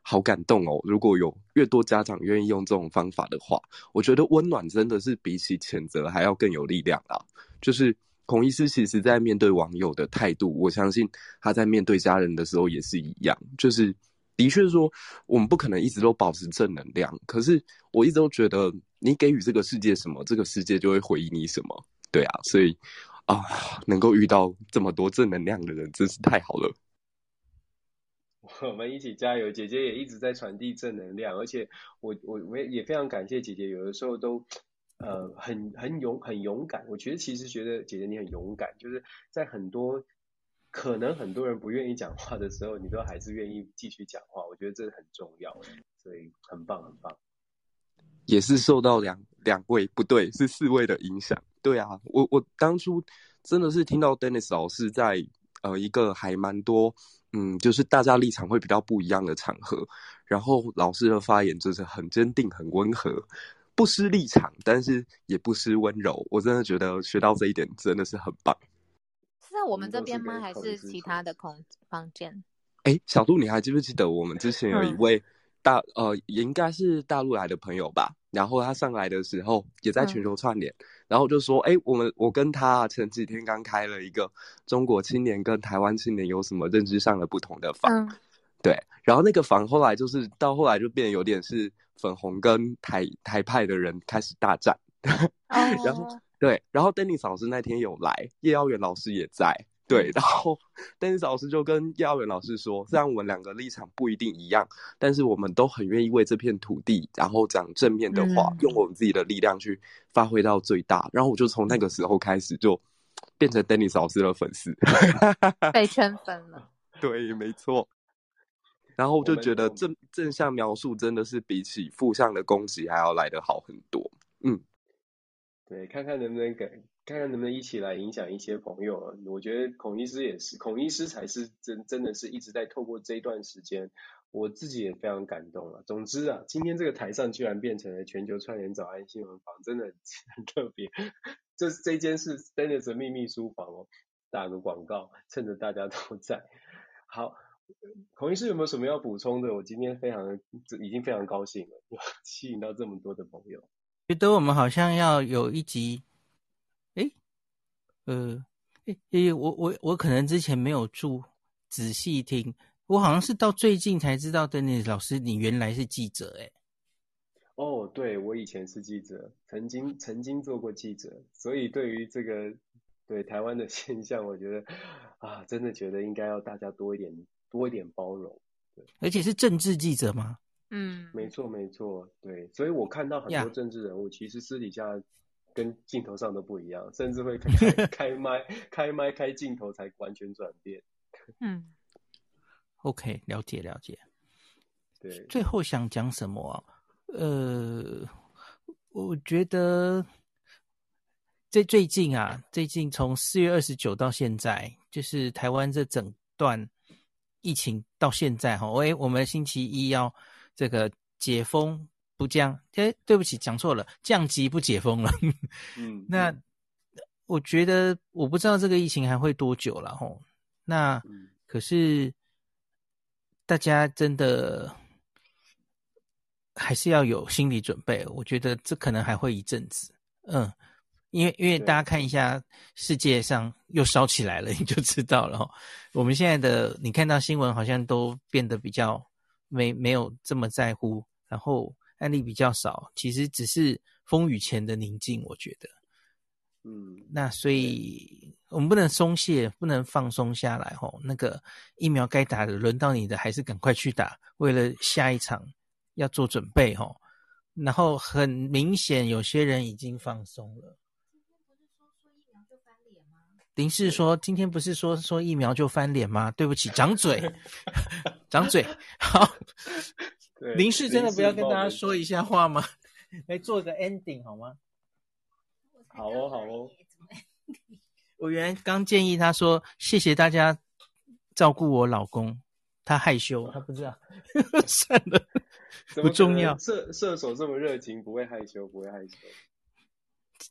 好感动哦！如果有越多家长愿意用这种方法的话，我觉得温暖真的是比起谴责还要更有力量啊！就是孔医师其实在面对网友的态度，我相信他在面对家人的时候也是一样。就是的确说，我们不可能一直都保持正能量，可是我一直都觉得，你给予这个世界什么，这个世界就会回应你什么。对啊，所以啊，能够遇到这么多正能量的人，真是太好了。我们一起加油！姐姐也一直在传递正能量，而且我我我也非常感谢姐姐，有的时候都呃很很勇很勇敢。我觉得其实觉得姐姐你很勇敢，就是在很多可能很多人不愿意讲话的时候，你都还是愿意继续讲话。我觉得这很重要，所以很棒很棒。也是受到两两位不对是四位的影响。对啊，我我当初真的是听到 Dennis 老师在呃一个还蛮多。嗯，就是大家立场会比较不一样的场合，然后老师的发言就是很坚定、很温和，不失立场，但是也不失温柔。我真的觉得学到这一点真的是很棒。是在我们这边吗？还是其他的空房间？哎，小杜，你还记不记得我们之前有一位大、嗯、呃，也应该是大陆来的朋友吧？然后他上来的时候也在全球串联。嗯然后就说，哎，我们我跟他前几天刚开了一个中国青年跟台湾青年有什么认知上的不同的房，嗯、对。然后那个房后来就是到后来就变得有点是粉红跟台台派的人开始大战，哦、然后对，然后 Dennis 老师那天有来，叶耀元老师也在。对，然后 Dennis 老师就跟叶耀元老师说，虽然我们两个立场不一定一样，但是我们都很愿意为这片土地，然后讲正面的话，嗯、用我们自己的力量去发挥到最大。然后我就从那个时候开始，就变成 Dennis 老师的粉丝，被圈粉了。对，没错。然后我就觉得正正向描述真的是比起负向的攻击还要来得好很多。嗯，对，看看能不能给。看看能不能一起来影响一些朋友。我觉得孔医师也是，孔医师才是真真的是一直在透过这一段时间，我自己也非常感动啊。总之啊，今天这个台上居然变成了全球串联早安新闻房，真的很特别。这这间是 Dennis 的秘密书房哦，打个广告，趁着大家都在。好，孔医师有没有什么要补充的？我今天非常已经非常高兴了，吸引到这么多的朋友。觉得我们好像要有一集。呃，诶诶，我我我可能之前没有注仔细听，我好像是到最近才知道，Dennis 老师你原来是记者诶。哦，对，我以前是记者，曾经曾经做过记者，所以对于这个对台湾的 现象，我觉得啊，真的觉得应该要大家多一点多一点包容。对，而且是政治记者吗？嗯，没错没错，对，所以我看到很多政治人物，其实私底下。跟镜头上都不一样，甚至会开 开麦、开麦、开镜头才完全转变。嗯，OK，了解了解。对，最后想讲什么啊？呃，我觉得这最近啊，最近从四月二十九到现在，就是台湾这整段疫情到现在哈，喂，我们星期一要这个解封。不降，哎，对不起，讲错了，降级不解封了。嗯，那我觉得我不知道这个疫情还会多久了吼。那可是大家真的还是要有心理准备，我觉得这可能还会一阵子。嗯，因为因为大家看一下世界上又烧起来了，你就知道了。我们现在的你看到新闻好像都变得比较没没有这么在乎，然后。案例比较少，其实只是风雨前的宁静，我觉得。嗯，那所以我们不能松懈，不能放松下来吼。那个疫苗该打的，轮到你的还是赶快去打，为了下一场要做准备吼。然后很明显，有些人已经放松了。林氏说：“今天不是说说疫苗就翻脸吗？”对不起，掌嘴，掌嘴。好，林氏真的不要跟大家说一下话吗？来做个 ending 好吗？好哦，好哦。我原来刚建议他说：“谢谢大家照顾我老公，他害羞，他不知道。”算了，不重要。射射手这么热情，不会害羞，不会害羞。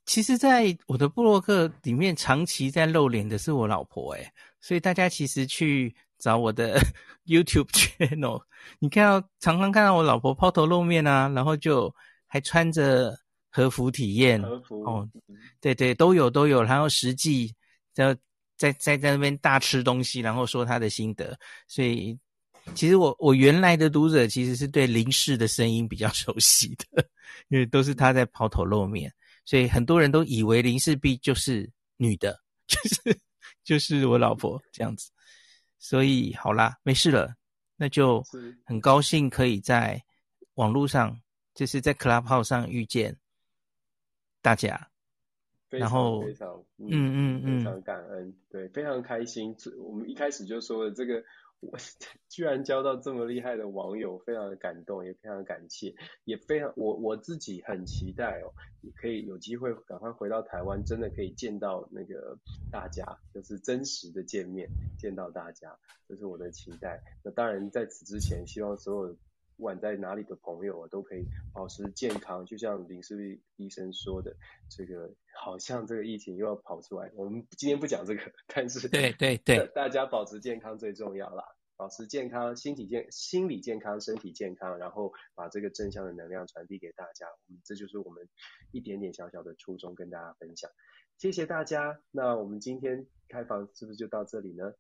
其实，在我的部落客里面，长期在露脸的是我老婆，诶，所以大家其实去找我的 YouTube channel，你看到常常看到我老婆抛头露面啊，然后就还穿着。和服体验，和服哦，对对，都有都有，然后实际在在在在那边大吃东西，然后说他的心得。所以其实我我原来的读者其实是对林氏的声音比较熟悉的，因为都是他在抛头露面，所以很多人都以为林氏璧就是女的，就是就是我老婆这样子。所以好啦，没事了，那就很高兴可以在网络上，就是在 Clubhouse 上遇见。大家，然后非常，嗯嗯嗯，非常感恩，对，非常开心。我们一开始就说了，这个 我居然交到这么厉害的网友，非常的感动，也非常感谢，也非常我我自己很期待哦，也可以有机会赶快回到台湾，真的可以见到那个大家，就是真实的见面，见到大家，这是我的期待。那当然在此之前，希望所有。不管在哪里的朋友啊，都可以保持健康。就像林氏璧医生说的，这个好像这个疫情又要跑出来。我们今天不讲这个，但是对对对，大家保持健康最重要啦。保持健康，心体健，心理健康，身体健康，然后把这个正向的能量传递给大家。我们，这就是我们一点点小小的初衷，跟大家分享。谢谢大家。那我们今天开房是不是就到这里呢？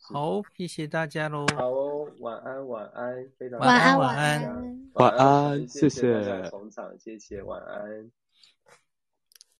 好，谢谢大家喽。好哦，晚安，晚安，非常晚安，晚安，晚安，谢谢大家捧场，谢谢，晚安。